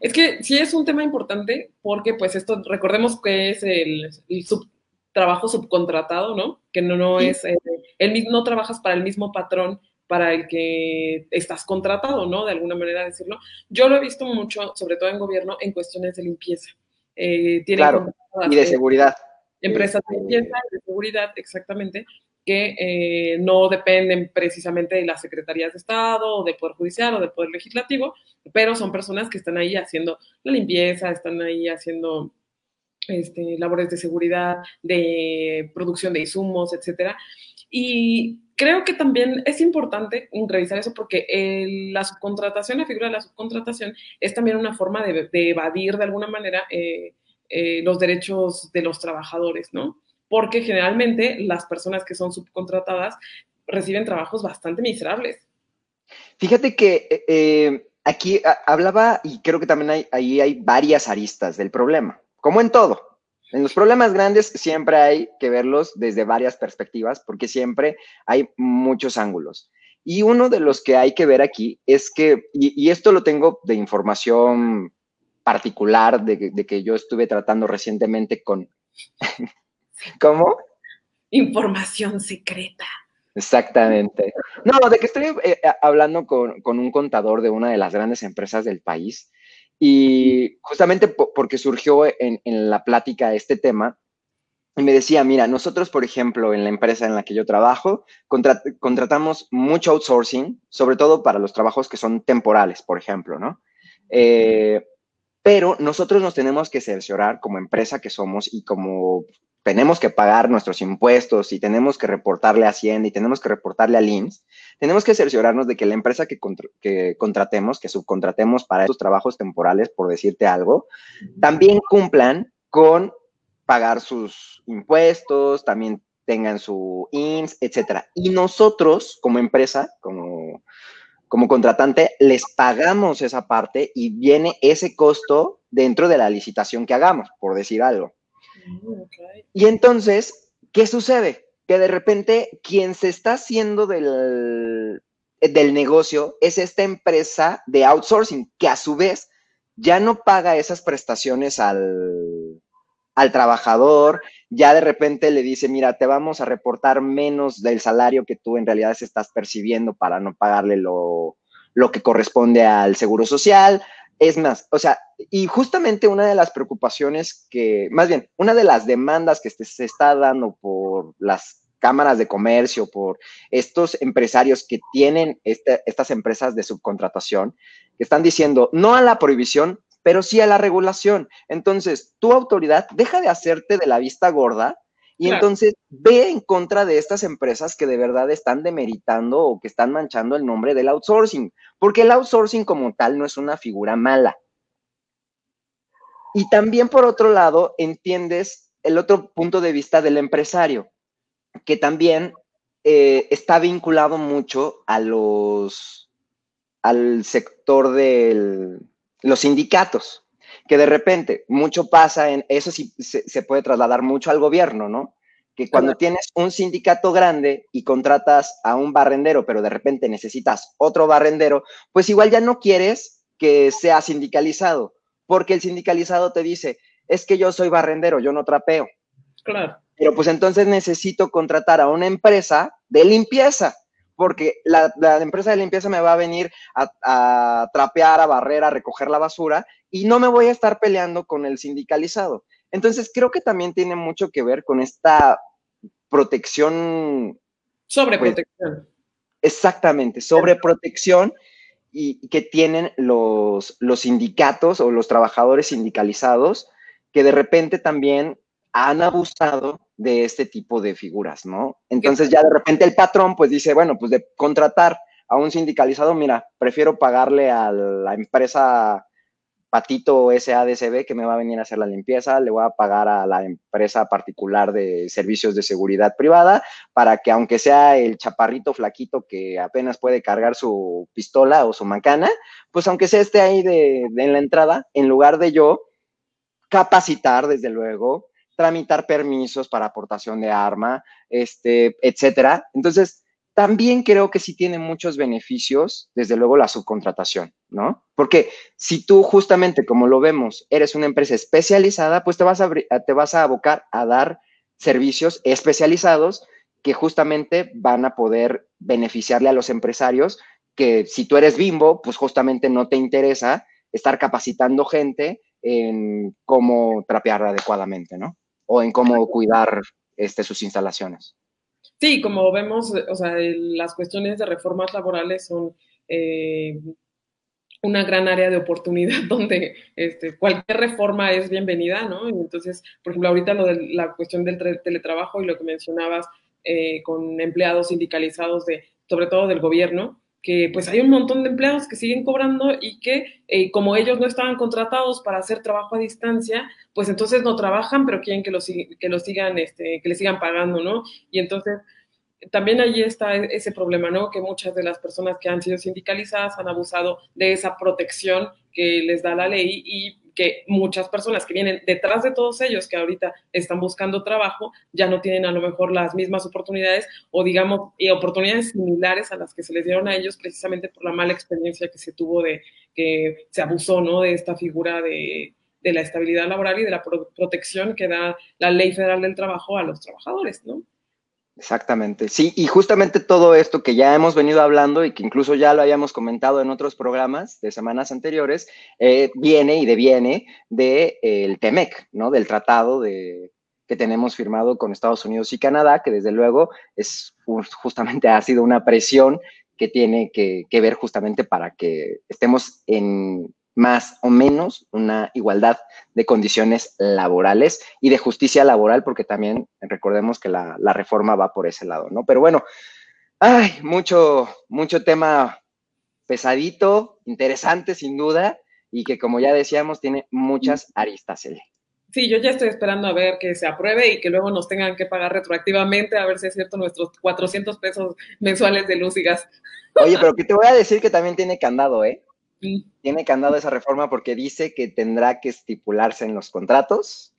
Es que sí es un tema importante porque pues esto, recordemos que es el, el sub, trabajo subcontratado, ¿no? Que no, no es, eh, el, no trabajas para el mismo patrón para el que estás contratado, ¿no? De alguna manera decirlo. Yo lo he visto mucho, sobre todo en gobierno, en cuestiones de limpieza. Eh, claro, y de eh, seguridad. Empresas de limpieza y de seguridad, exactamente, que eh, no dependen precisamente de las secretarías de Estado o de Poder Judicial o del Poder Legislativo, pero son personas que están ahí haciendo la limpieza, están ahí haciendo este, labores de seguridad, de producción de insumos, etcétera. Y creo que también es importante revisar eso porque la subcontratación, la figura de la subcontratación, es también una forma de, evadir de alguna manera eh, eh, los derechos de los trabajadores, ¿no? Porque generalmente las personas que son subcontratadas reciben trabajos bastante miserables. Fíjate que eh, aquí hablaba, y creo que también hay, ahí hay varias aristas del problema como en todo. En los problemas grandes siempre hay que verlos desde varias perspectivas porque siempre hay muchos ángulos. Y uno de los que hay que ver aquí es que, y, esto lo tengo de información particular de, de, que yo estuve tratando recientemente con... ¿Cómo? Información secreta. Exactamente. No, de que estoy eh, hablando con, con, un contador de una de las grandes empresas del país y justamente porque surgió en, la plática este tema, y me decía, mira, nosotros, por ejemplo, en la empresa en la que yo trabajo, contratamos mucho outsourcing, sobre todo para los trabajos que son temporales, por ejemplo, ¿no? Eh, pero nosotros nos tenemos que cerciorar como empresa que somos y como tenemos que pagar nuestros impuestos y tenemos que reportarle a Hacienda y tenemos que reportarle al IMSS, tenemos que cerciorarnos de que la empresa que, que contratemos, que subcontratemos para esos trabajos temporales, por decirte algo, también cumplan con pagar sus impuestos, también tengan su IMSS, etcétera. Y nosotros, como empresa, como, como contratante, les pagamos esa parte y viene ese costo dentro de la licitación que hagamos, por decir algo. Y entonces, ¿qué sucede? Que de repente quien se está haciendo del, del negocio es esta empresa de outsourcing, que a su vez ya no paga esas prestaciones al, al trabajador, ya de repente le dice, mira, te vamos a reportar menos del salario que tú en realidad estás percibiendo para no pagarle lo, lo que corresponde al seguro social, es más, o sea, y justamente una de las preocupaciones que, más bien, una de las demandas que se está dando por las cámaras de comercio, por estos empresarios que tienen estas empresas de subcontratación, que están diciendo no a la prohibición, pero sí a la regulación. Entonces, tu autoridad deja de hacerte de la vista gorda y entonces ve en contra de estas empresas que de verdad están demeritando o que están manchando el nombre del outsourcing, porque el outsourcing como tal no es una figura mala. Y también por otro lado, entiendes el otro punto de vista del empresario, que también eh, está vinculado mucho a los, al sector de los sindicatos que de repente mucho pasa en, eso sí se, puede trasladar mucho al gobierno, ¿no? que cuando tienes un sindicato grande y contratas a un barrendero, pero de repente necesitas otro barrendero, pues igual ya no quieres que sea sindicalizado, porque el sindicalizado te dice, es que yo soy barrendero, yo no trapeo. Claro. Pero pues entonces necesito contratar a una empresa de limpieza, porque la, empresa de limpieza me va a venir a, a, trapear, a barrer, a recoger la basura y no me voy a estar peleando con el sindicalizado. Entonces creo que también tiene mucho que ver con esta protección. Sobreprotección. Pues, exactamente, sobreprotección y que tienen los, los sindicatos o los trabajadores sindicalizados que de repente también han abusado de este tipo de figuras, ¿no? Entonces ya de repente el patrón pues dice, bueno, pues de contratar a un sindicalizado, mira, prefiero pagarle a la empresa Patito SADCB que me va a venir a hacer la limpieza, le voy a pagar a la empresa particular de servicios de seguridad privada para que aunque sea el chaparrito flaquito que apenas puede cargar su pistola o su macana, pues aunque sea esté ahí de, de en la entrada, en lugar de yo capacitar desde luego, tramitar permisos para aportación de arma, este, etcétera. Entonces, también creo que sí tiene muchos beneficios, desde luego, la subcontratación, ¿no? Porque si tú justamente, como lo vemos, eres una empresa especializada, pues te vas a, te vas a abocar a dar servicios especializados que justamente van a poder beneficiarle a los empresarios, que si tú eres bimbo, pues justamente no te interesa estar capacitando gente en cómo trapear adecuadamente, ¿no? O en cómo cuidar este, sus instalaciones. Sí, como vemos, o sea, las cuestiones de reformas laborales son eh, una gran área de oportunidad donde este, cualquier reforma es bienvenida, ¿no? entonces, por ejemplo, ahorita lo de la cuestión del teletrabajo y lo que mencionabas eh, con empleados sindicalizados de, sobre todo del gobierno, que pues hay un montón de empleados que siguen cobrando y que eh, como ellos no estaban contratados para hacer trabajo a distancia, pues entonces no trabajan, pero quieren que lo, que lo sigan, este, que le sigan pagando, ¿no? Y entonces también allí está ese problema, ¿no? Que muchas de las personas que han sido sindicalizadas han abusado de esa protección que les da la ley y que muchas personas que vienen detrás de todos ellos que ahorita están buscando trabajo ya no tienen a lo mejor las mismas oportunidades o digamos oportunidades similares a las que se les dieron a ellos precisamente por la mala experiencia que se tuvo de que se abusó no de esta figura de, de la estabilidad laboral y de la protección que da la ley federal del trabajo a los trabajadores, ¿no? Exactamente, sí, y justamente todo esto que ya hemos venido hablando y que incluso ya lo hayamos comentado en otros programas de semanas anteriores, eh, viene y deviene del de, TEMEC, ¿no? Del tratado de, que tenemos firmado con Estados Unidos y Canadá, que desde luego es justamente ha sido una presión que tiene que ver justamente para que estemos en más o menos una igualdad de condiciones laborales y de justicia laboral, porque también recordemos que la, reforma va por ese lado, ¿no? Pero bueno, hay mucho, mucho tema pesadito, interesante sin duda, y que como ya decíamos, tiene muchas aristas. Sí, yo ya estoy esperando a ver que se apruebe y que luego nos tengan que pagar retroactivamente, a ver si es cierto nuestros 400 pesos mensuales de luz y gas. Oye, pero que te voy a decir que también tiene candado, ¿eh? Tiene candado esa reforma porque dice que tendrá que estipularse en los contratos.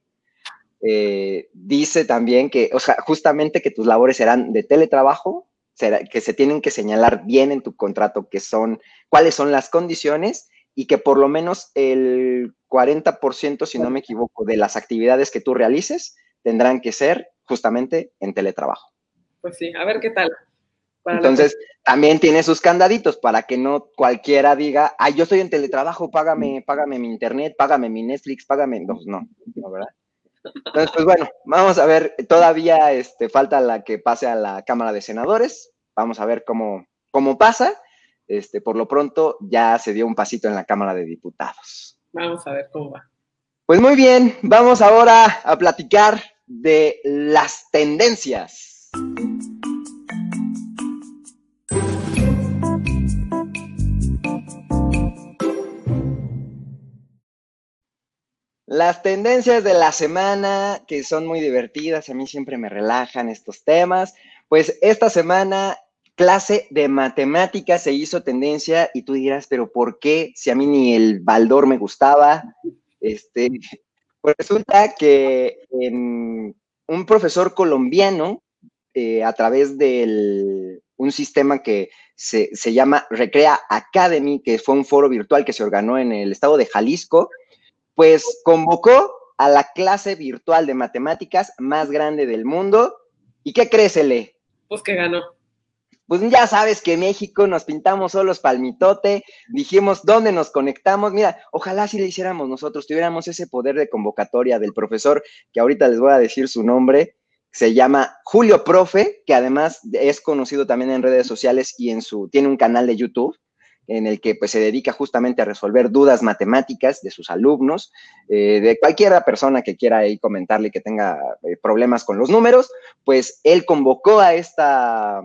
Eh, dice también que, o sea, justamente que tus labores serán de teletrabajo, que se tienen que señalar bien en tu contrato que son, cuáles son las condiciones y que por lo menos el 40%, si no me equivoco, de las actividades que tú realices tendrán que ser justamente en teletrabajo. Pues sí, a ver qué tal. Entonces, también tiene sus candaditos para que no cualquiera diga, ay, yo estoy en teletrabajo, págame, págame mi internet, págame mi Netflix, págame. No, no, no, ¿verdad? Entonces, pues bueno, vamos a ver, todavía este, falta la que pase a la Cámara de Senadores, vamos a ver cómo, cómo pasa. Este, por lo pronto ya se dio un pasito en la Cámara de Diputados. Vamos a ver cómo va. Pues muy bien, vamos ahora a platicar de las tendencias. Las tendencias de la semana, que son muy divertidas, a mí siempre me relajan estos temas. Pues esta semana, clase de matemáticas se hizo tendencia y tú dirás, pero ¿por qué? Si a mí ni el baldor me gustaba. Este, pues resulta que en un profesor colombiano eh, a través de un sistema que se, se, llama Recrea Academy, que fue un foro virtual que se organó en el estado de Jalisco, pues convocó a la clase virtual de matemáticas más grande del mundo. ¿Y qué crees, Ele? Pues que ganó. Pues ya sabes que México nos pintamos solos palmitote, dijimos dónde nos conectamos. Mira, ojalá si le hiciéramos nosotros, tuviéramos ese poder de convocatoria del profesor, que ahorita les voy a decir su nombre, se llama Julio Profe, que además es conocido también en redes sociales y en su, tiene un canal de YouTube en el que pues, se dedica justamente a resolver dudas matemáticas de sus alumnos, eh, de cualquier persona que quiera ahí comentarle que tenga eh, problemas con los números, pues él convocó a esta,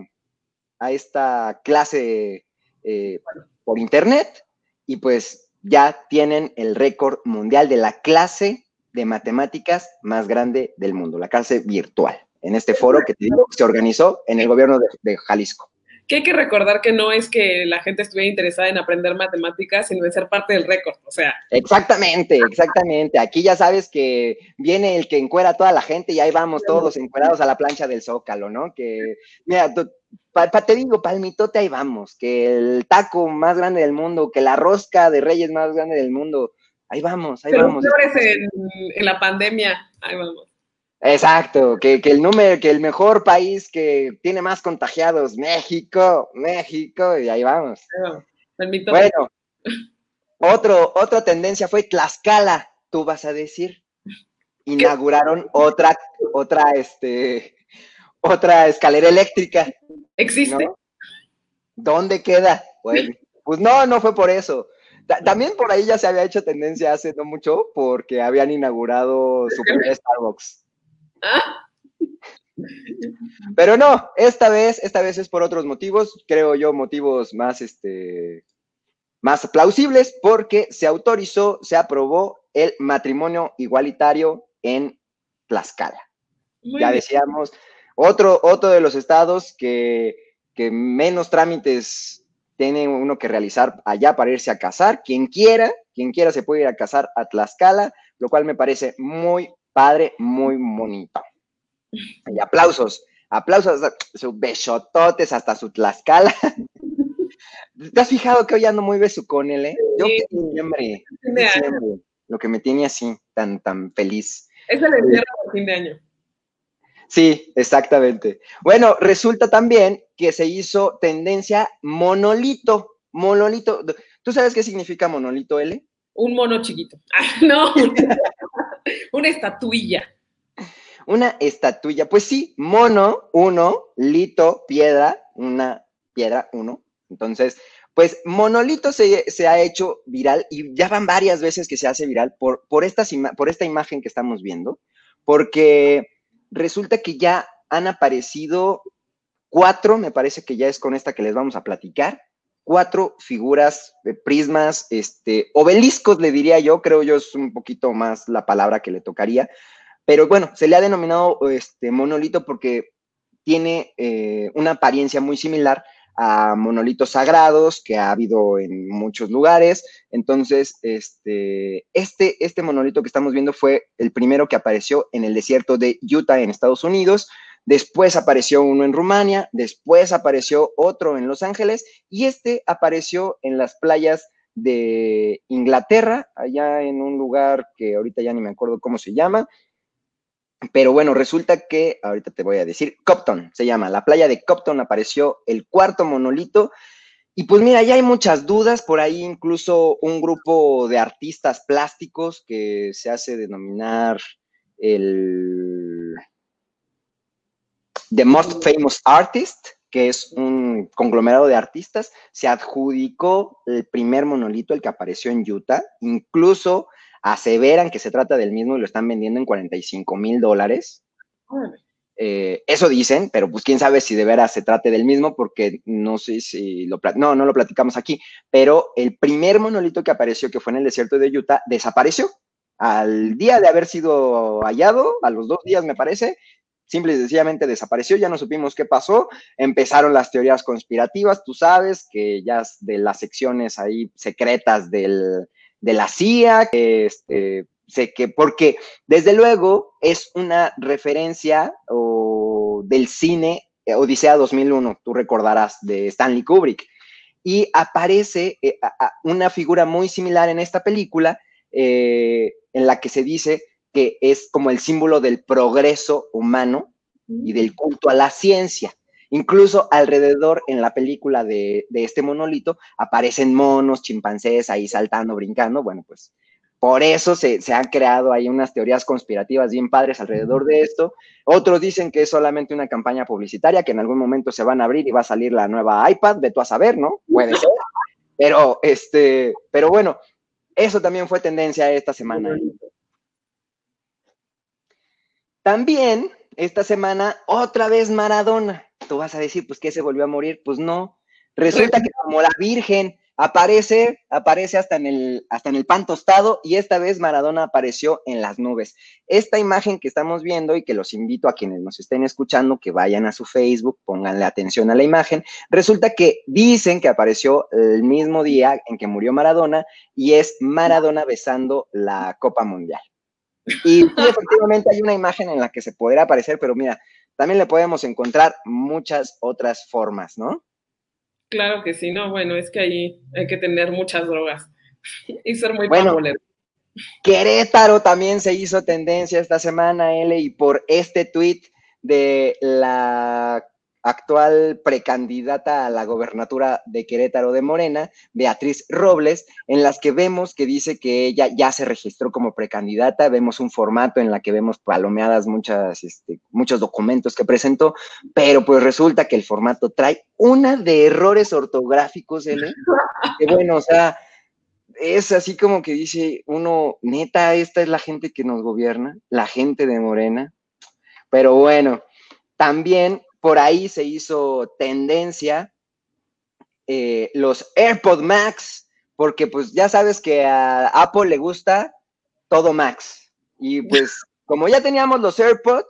a esta clase eh, por internet y pues ya tienen el récord mundial de la clase de matemáticas más grande del mundo, la clase virtual, en este foro que se organizó en el gobierno de Jalisco que hay que recordar que no es que la gente estuviera interesada en aprender matemáticas, sino en ser parte del récord, o sea. Exactamente, exactamente. Aquí ya sabes que viene el que encuera a toda la gente y ahí vamos todos encuerados a la plancha del Zócalo, ¿no? Que, mira, te digo, palmitote, ahí vamos, que el taco más grande del mundo, que la rosca de reyes más grande del mundo, ahí vamos, ahí vamos. En, en la pandemia, ahí vamos. Exacto, que, el número, que el mejor país que tiene más contagiados, México, México, y ahí vamos. Bueno, otro, otra tendencia fue Tlaxcala, tú vas a decir. Inauguraron otra, otra, este, otra escalera eléctrica. ¿Existe? ¿Dónde queda? Pues, pues no, no fue por eso. También por ahí ya se había hecho tendencia hace no mucho porque habían inaugurado su primer Starbucks. Pero no, esta vez, esta vez es por otros motivos, creo yo, motivos más, este, más plausibles, porque se autorizó, se aprobó el matrimonio igualitario en Tlaxcala. ya decíamos, otro, otro de los estados que, que menos trámites tiene uno que realizar allá para irse a casar. Quien quiera, quien quiera se puede ir a casar a Tlaxcala, lo cual me parece muy, padre, muy bonito. Y aplausos, aplausos, sus besototes hasta su Tlaxcala. ¿Te has fijado que hoy ando muy besucón, él, eh? Yo que diciembre, lo que me tiene así, tan, tan feliz. Es el encierro de fin de año. Sí, exactamente. Bueno, resulta también que se hizo tendencia monolito, monolito. ¿Tú sabes qué significa monolito, L? Un mono chiquito. Ah, no. una estatuilla. Una estatuilla. Pues sí, mono, uno, lito, piedra, una piedra, uno. Entonces, pues Monolito se, se, ha hecho viral y ya van varias veces que se hace viral por, por, por esta imagen que estamos viendo, porque resulta que ya han aparecido cuatro, me parece que ya es con esta que les vamos a platicar, cuatro figuras, prismas, este, obeliscos le diría yo, creo yo es un poquito más la palabra que le tocaría, pero bueno, se le ha denominado este, monolito porque tiene eh, una apariencia muy similar a monolitos sagrados que ha habido en muchos lugares. Entonces, este, este, este monolito que estamos viendo fue el primero que apareció en el desierto de Utah, en Estados Unidos. Después apareció uno en Rumania, después apareció otro en Los Ángeles y este apareció en las playas de Inglaterra, allá en un lugar que ahorita ya ni me acuerdo cómo se llama. Pero bueno, resulta que, ahorita te voy a decir, Copton se llama, la playa de Copton apareció el cuarto monolito. Y pues mira, ya hay muchas dudas, por ahí incluso un grupo de artistas plásticos que se hace denominar el The Most Famous Artist, que es un conglomerado de artistas, se adjudicó el primer monolito, el que apareció en Utah. Incluso aseveran que se trata del mismo y lo están vendiendo en 45 mil dólares. Eh, eso dicen, pero pues quién sabe si de veras se trate del mismo, porque no sé si lo, no, no lo platicamos aquí, pero el primer monolito que apareció, que fue en el desierto de Utah, desapareció. Al día de haber sido hallado, a los dos días me parece, simple y sencillamente desapareció, ya no supimos qué pasó, empezaron las teorías conspirativas, tú sabes que ya de las secciones ahí secretas del, de la CIA, este, sé que, porque desde luego es una referencia o, del cine Odisea 2001, tú recordarás, de Stanley Kubrick. Y aparece eh, una figura muy similar en esta película, eh, en la que se dice que es como el símbolo del progreso humano y del culto a la ciencia. Incluso alrededor en la película de, este monolito aparecen monos, chimpancés ahí saltando, brincando. Bueno, pues por eso se, se, han creado ahí unas teorías conspirativas bien padres alrededor de esto. Otros dicen que es solamente una campaña publicitaria, que en algún momento se van a abrir y va a salir la nueva iPad, ve tú a saber, ¿no? Puede ser. Pero, este, pero bueno, eso también fue tendencia esta semana. También esta semana, otra vez Maradona tú vas a decir, pues que se volvió a morir, pues no. Resulta que como la Virgen aparece, aparece hasta en el, hasta en el pan tostado y esta vez Maradona apareció en las nubes. Esta imagen que estamos viendo y que los invito a quienes nos estén escuchando que vayan a su Facebook, pónganle atención a la imagen, resulta que dicen que apareció el mismo día en que murió Maradona y es Maradona besando la Copa Mundial. Y efectivamente hay una imagen en la que se podrá aparecer, pero mira, también le podemos encontrar muchas otras formas, ¿no? Claro que sí, no, bueno, es que ahí hay que tener muchas drogas y ser muy bueno, Querétaro también se hizo tendencia esta semana, L, y por este tweet de la actual precandidata a la gobernatura de Querétaro de Morena, Beatriz Robles, en las que vemos que dice que ella ya se registró como precandidata, vemos un formato en la que vemos palomeadas muchas, este, muchos documentos que presentó, pero pues resulta que el formato trae una de errores ortográficos, L, que bueno, o sea, es así como que dice uno, neta, esta es la gente que nos gobierna, la gente de Morena, pero bueno, también por ahí se hizo tendencia eh, los AirPod Max, porque pues ya sabes que a Apple le gusta todo Max. Y pues como ya teníamos los AirPod,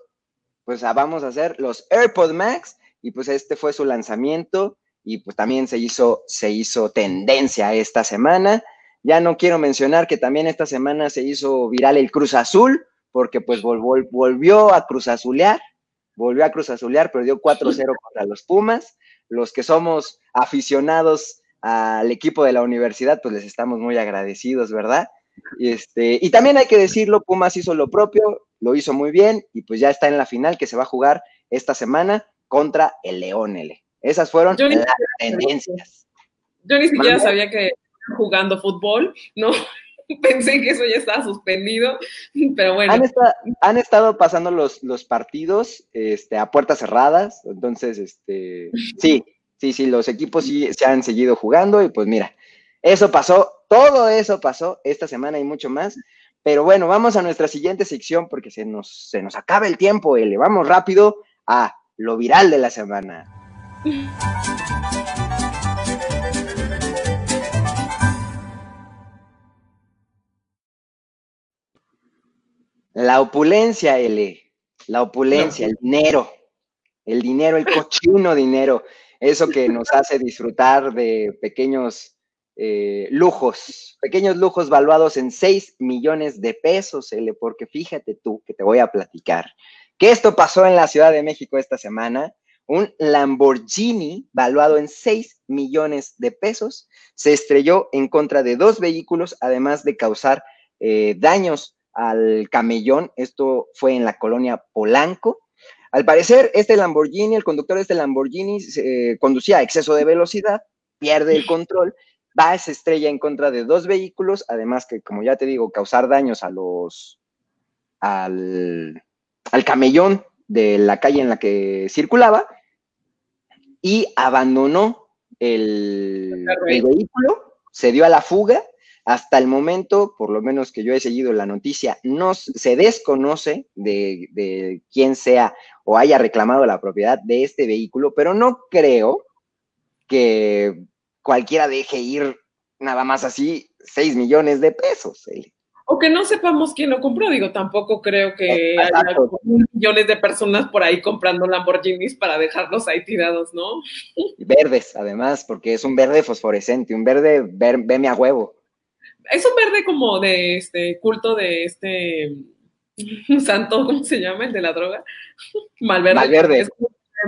pues ah, vamos a hacer los AirPod Max y pues este fue su lanzamiento y pues también se hizo, se hizo tendencia esta semana. Ya no quiero mencionar que también esta semana se hizo viral el Cruz Azul, porque pues volvió a Cruz Azulear volvió a Cruz Azulear, perdió 4-0 contra los Pumas. Los que somos aficionados al equipo de la universidad, pues les estamos muy agradecidos, ¿verdad? Y, este, y también hay que decirlo, Pumas hizo lo propio, lo hizo muy bien y pues ya está en la final que se va a jugar esta semana contra el León L. Esas fueron las tendencias. Yo ni siquiera sabía que jugando fútbol, ¿no? pensé que eso ya estaba suspendido, pero bueno. Han, estado pasando los, los partidos este, a puertas cerradas, entonces, este, sí, sí, sí, los equipos sí se han seguido jugando y pues mira, eso pasó, todo eso pasó esta semana y mucho más. Pero bueno, vamos a nuestra siguiente sección porque se nos, se nos acaba el tiempo, y le vamos rápido a lo viral de la semana. La opulencia, L. La opulencia, el dinero. El dinero, el cochino dinero. Eso que nos hace disfrutar de pequeños eh, lujos, pequeños lujos valuados en 6 millones de pesos, L. Porque fíjate tú que te voy a platicar que esto pasó en la Ciudad de México esta semana. Un Lamborghini valuado en 6 millones de pesos se estrelló en contra de dos vehículos, además de causar eh, daños al camellón. Esto fue en la colonia Polanco. Al parecer, este Lamborghini, el conductor de este Lamborghini, conducía a exceso de velocidad, pierde el control, va a esa estrella en contra de dos vehículos, además que, como ya te digo, causar daños a los, al, al camellón de la calle en la que circulaba y abandonó el, el vehículo, se dio a la fuga hasta el momento, por lo menos que yo he seguido la noticia, no se desconoce de, quién sea o haya reclamado la propiedad de este vehículo, pero no creo que cualquiera deje ir nada más así 6 millones de pesos. O que no sepamos quién lo compró, digo, tampoco creo que haya millones de personas por ahí comprando Lamborghinis para dejarlos ahí tirados, ¿no? Verdes, además, porque es un verde fosforescente, un verde, veme a huevo. Es un verde como de este culto de este santo, ¿cómo se llama? El de la droga. Malverde. Malverde.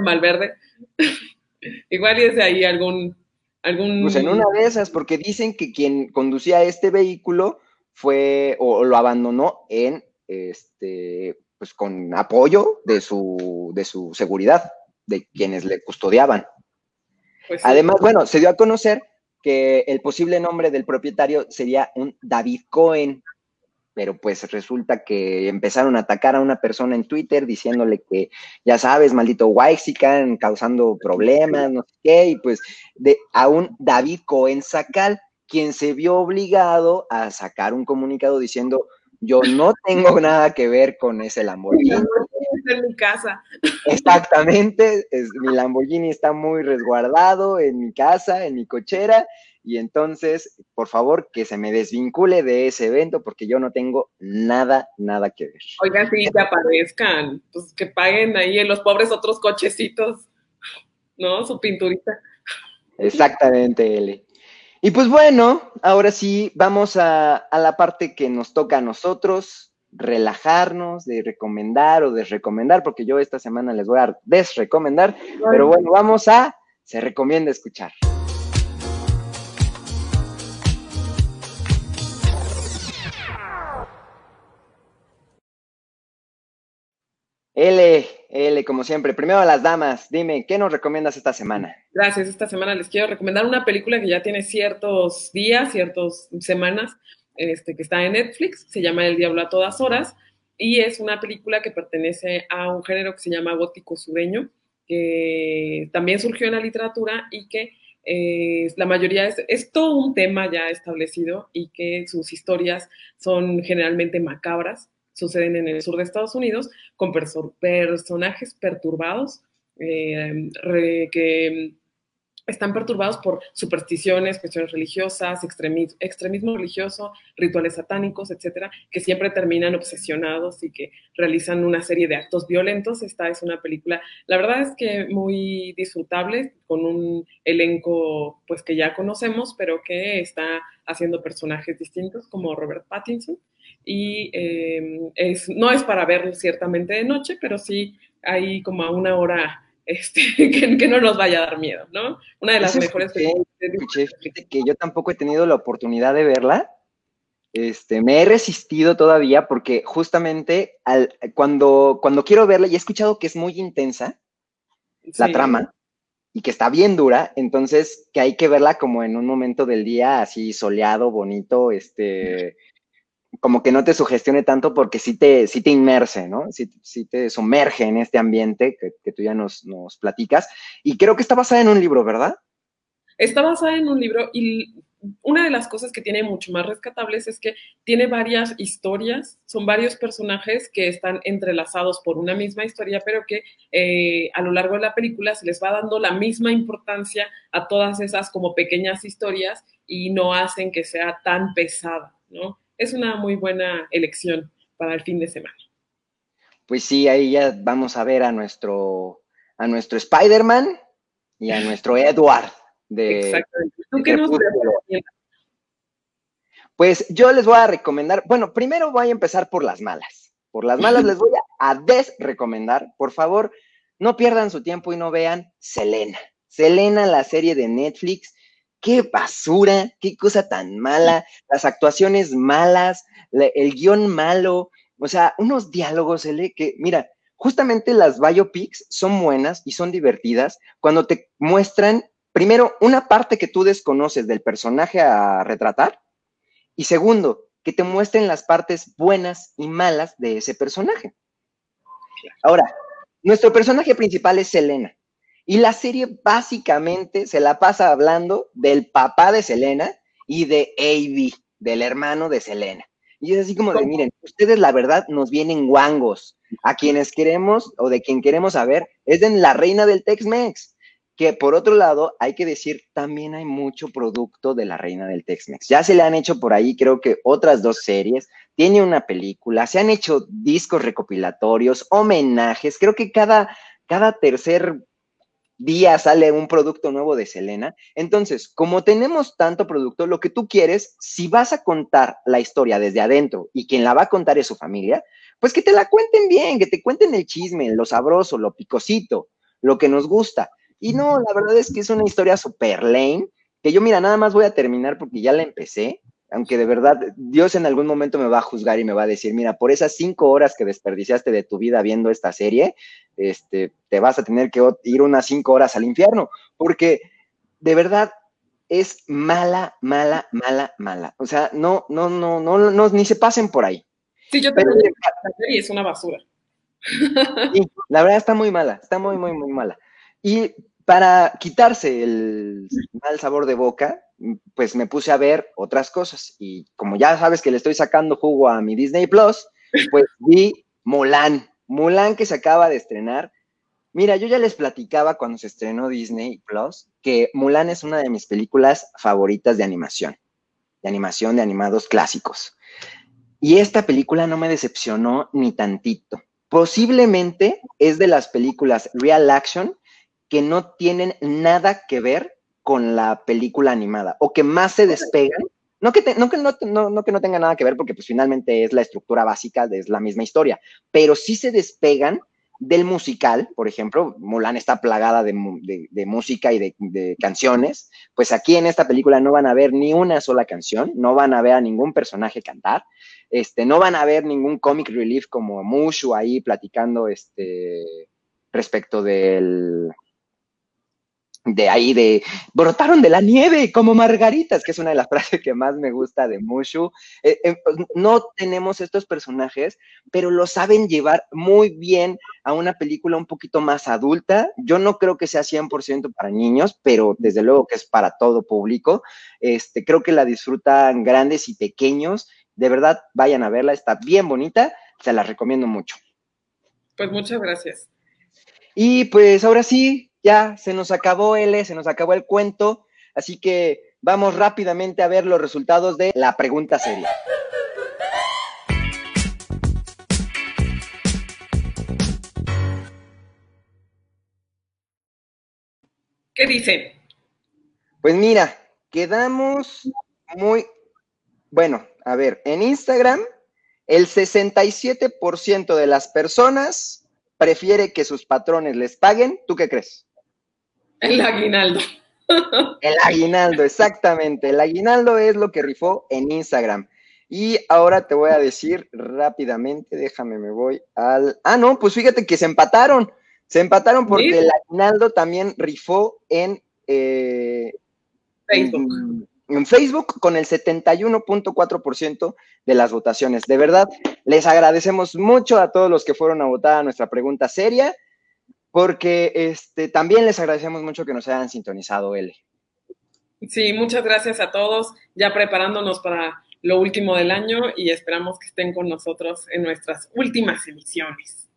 Malverde. Igual y es de ahí algún, algún... Pues en una de esas, porque dicen que quien conducía este vehículo fue o lo abandonó en este pues con apoyo de su de su seguridad, de quienes le custodiaban. Pues Además, bueno, se dio a conocer que el posible nombre del propietario sería un David Cohen, pero pues resulta que empezaron a atacar a una persona en Twitter diciéndole que, ya sabes, maldito Waxican, causando problemas, no sé qué, y pues de, a un David Cohen Sacal, quien se vio obligado a sacar un comunicado diciendo, yo no tengo nada que ver con ese Lamborghini. En mi casa. Exactamente, mi Lamborghini está muy resguardado en mi casa, en mi cochera, y entonces, por favor, que se me desvincule de ese evento porque yo no tengo nada, nada que ver. Oigan, sí, que aparezcan, pues que paguen ahí en los pobres otros cochecitos, ¿no? Su pinturita. Exactamente, L. Y pues bueno, ahora sí, vamos a, a la parte que nos toca a nosotros, relajarnos, de recomendar o desrecomendar, porque yo esta semana les voy a desrecomendar, pero bueno, vamos a, se recomienda escuchar. L, L, como siempre. Primero a las damas, dime, ¿qué nos recomiendas esta semana? Gracias, esta semana les quiero recomendar una película que ya tiene ciertos días, ciertas semanas, este, que está en Netflix, se llama El Diablo a todas horas, y es una película que pertenece a un género que se llama gótico sureño, que también surgió en la literatura y que eh, la mayoría es, es, todo un tema ya establecido y que sus historias son generalmente macabras suceden en el sur de Estados Unidos con personajes perturbados eh, que están perturbados por supersticiones, cuestiones religiosas, extremismo, religioso, rituales satánicos, etcétera, que siempre terminan obsesionados y que realizan una serie de actos violentos. Esta es una película, la verdad es que muy disfrutable, con un elenco pues que ya conocemos, pero que está haciendo personajes distintos como Robert Pattinson y em, es, no es para verlo ciertamente de noche, pero sí hay como a una hora este, que, no nos vaya a dar miedo, ¿no? Una de las mejores películas. que yo tampoco he tenido la oportunidad de verla. Este, me he resistido todavía porque justamente al, cuando, cuando quiero verla y he escuchado que es muy intensa la trama y que está bien dura, entonces que hay que verla como en un momento del día así soleado, bonito, este, como que no te sugestione tanto porque sí te, sí te inmerse, ¿no? Sí, te sumerge en este ambiente que, tú ya nos, nos, platicas. Y creo que está basada en un libro, ¿verdad? Está basada en un libro y una de las cosas que tiene mucho más rescatables es que tiene varias historias, son varios personajes que están entrelazados por una misma historia, pero que eh, a lo largo de la película se les va dando la misma importancia a todas esas como pequeñas historias y no hacen que sea tan pesada, ¿no? Es una muy buena elección para el fin de semana. Pues sí, ahí ya vamos a ver a nuestro, a nuestro Spider-Man y a nuestro Edward. De, Exactamente. ¿Tú qué nos Pues yo les voy a recomendar, bueno, primero voy a empezar por las malas. Por las malas les voy a desrecomendar. Por favor, no pierdan su tiempo y no vean Selena. Selena, la serie de Netflix, qué basura, qué cosa tan mala, las actuaciones malas, el guion malo, o sea, unos diálogos, L, que, mira, justamente las biopics son buenas y son divertidas cuando te muestran, primero, una parte que tú desconoces del personaje a retratar, y segundo, que te muestren las partes buenas y malas de ese personaje. Ahora, nuestro personaje principal es Selena. Y la serie básicamente se la pasa hablando del papá de Selena y de A.B., del hermano de Selena. Y es así como de, miren, ustedes la verdad nos vienen guangos. A quienes queremos o de quien queremos saber es de la reina del Tex-Mex. Que por otro lado, hay que decir, también hay mucho producto de la reina del Tex-Mex. Ya se le han hecho por ahí, creo que otras dos series. Tiene una película, se han hecho discos recopilatorios, homenajes. Creo que cada, cada tercer día sale un producto nuevo de Selena. Entonces, como tenemos tanto producto, lo que tú quieres, si vas a contar la historia desde adentro y quien la va a contar es su familia, pues que te la cuenten bien, que te cuenten el chisme, lo sabroso, lo picosito, lo que nos gusta. Y no, la verdad es que es una historia super lame, que yo mira, nada más voy a terminar porque ya la empecé, aunque de verdad Dios en algún momento me va a juzgar y me va a decir, mira, por esas cinco horas que desperdiciaste de tu vida viendo esta serie, este, te vas a tener que ir unas cinco horas al infierno, porque de verdad es mala, mala, mala, mala. O sea, no, no, no, no, no, ni se pasen por ahí. Sí, yo también la serie es una basura. Sí, la verdad está muy mala, está muy, muy, muy mala. Y para quitarse el mal sabor de boca, pues me puse a ver otras cosas. Y como ya sabes que le estoy sacando jugo a mi Disney Plus, pues vi Mulan. Mulan que se acaba de estrenar. Mira, yo ya les platicaba cuando se estrenó Disney Plus que Mulan es una de mis películas favoritas de animación, de animación de animados clásicos. Y esta película no me decepcionó ni tantito. Posiblemente es de las películas real action que no tienen nada que ver con la película animada o que más se despegan. No que, no, que no, no, que no tenga nada que ver porque pues finalmente es la estructura básica, es la misma historia, pero sí se despegan del musical, por ejemplo, Mulan está plagada de, música y de, canciones, pues aquí en esta película no van a ver ni una sola canción, no van a ver a ningún personaje cantar, este, no van a ver ningún comic relief como Mushu ahí platicando este, respecto del, de ahí de brotaron de la nieve como margaritas, que es una de las frases que más me gusta de Mushu. Eh, eh, no tenemos estos personajes, pero lo saben llevar muy bien a una película un poquito más adulta. Yo no creo que sea 100% para niños, pero desde luego que es para todo público. Este, creo que la disfrutan grandes y pequeños. De verdad, vayan a verla, está bien bonita, se la recomiendo mucho. Pues muchas gracias. Y pues ahora sí, ya se nos acabó L, se nos acabó el cuento, así que vamos rápidamente a ver los resultados de la pregunta seria. ¿Qué dice? Pues mira, quedamos muy bueno. A ver, en Instagram, el 67% de las personas prefiere que sus patrones les paguen. ¿Tú qué crees? El aguinaldo. El aguinaldo, exactamente. El aguinaldo es lo que rifó en Instagram. Y ahora te voy a decir rápidamente, déjame, me voy al... Ah, no, pues fíjate que se empataron. Se empataron porque el aguinaldo también rifó en... Eh, Facebook. en Facebook con el 71.4% de las votaciones. De verdad, les agradecemos mucho a todos los que fueron a votar a nuestra pregunta seria porque este, también les agradecemos mucho que nos hayan sintonizado, L. Sí, muchas gracias a todos, ya preparándonos para lo último del año y esperamos que estén con nosotros en nuestras últimas emisiones.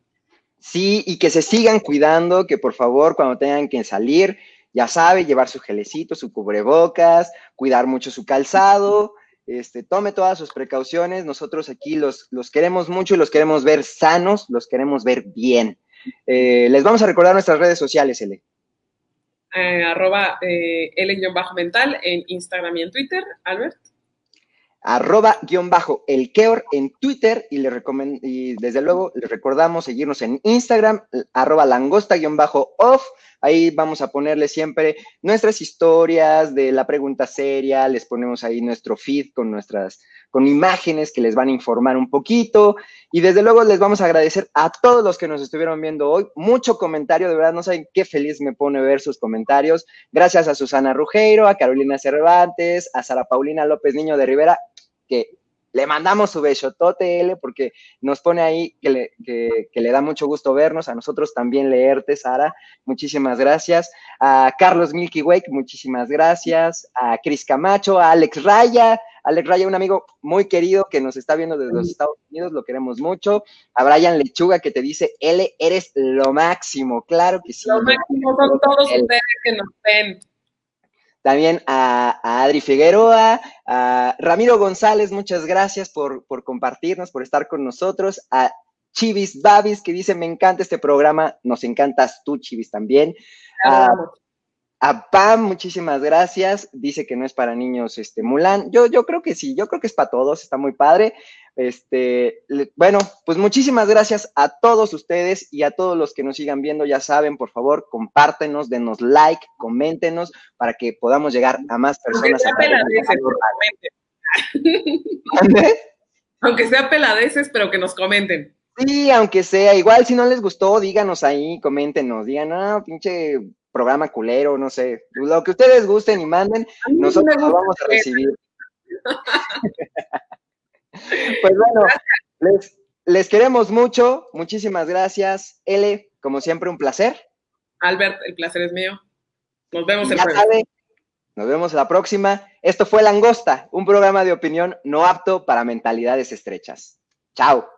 Sí, y que se sigan cuidando, que por favor cuando tengan que salir, ya sabe, llevar su gelecito, su cubrebocas, cuidar mucho su calzado, este, tome todas sus precauciones. Nosotros aquí los, los queremos mucho y los queremos ver sanos, los queremos ver bien. Eh, les vamos a recordar nuestras redes sociales, L. Eh, arroba eh, L-mental en Instagram y en Twitter, Albert. Arroba guion bajo el Keor en Twitter y, le y desde luego les recordamos seguirnos en Instagram, arroba langosta guion bajo off Ahí vamos a ponerle siempre nuestras historias de la pregunta seria, les ponemos ahí nuestro feed con nuestras, con imágenes que les van a informar un poquito. Y desde luego les vamos a agradecer a todos los que nos estuvieron viendo hoy. Mucho comentario, de verdad, no saben qué feliz me pone ver sus comentarios. Gracias a Susana Rugeiro, a Carolina Cervantes, a Sara Paulina López Niño de Rivera, que le mandamos su besotote, L, porque nos pone ahí que le, que, le, da mucho gusto vernos, a nosotros también leerte, Sara, muchísimas gracias, a Carlos Milky Wake, muchísimas gracias, a Cris Camacho, a Alex Raya, Alex Raya, un amigo muy querido que nos está viendo desde los Estados Unidos, lo queremos mucho, a Brian Lechuga que te dice, L, eres lo máximo, claro que sí. Lo máximo son todos ustedes que nos ven también a, Adri Figueroa, a Ramiro González, muchas gracias por, compartirnos, por estar con nosotros, a Chivis Babis, que dice, me encanta este programa, nos encantas tú, Chivis, también. A, a, Pam, muchísimas gracias. Dice que no es para niños este Mulan. Yo, yo creo que sí, yo creo que es para todos, está muy padre. Este, bueno, pues muchísimas gracias a todos ustedes y a todos los que nos sigan viendo. Ya saben, por favor, compártenos, denos like, coméntenos para que podamos llegar a más personas. Aunque sea peladeces, pero que nos comenten. Sí, aunque sea, igual si no les gustó, díganos ahí, coméntenos, digan, ah, pinche programa culero, no sé, lo que ustedes gusten y manden, nosotros lo vamos a recibir. pues bueno, les, les, queremos mucho, muchísimas gracias. L, como siempre, un placer. Albert, el placer es mío. Nos vemos el jueves. Nos vemos la próxima. Esto fue Langosta, un programa de opinión no apto para mentalidades estrechas. Chao.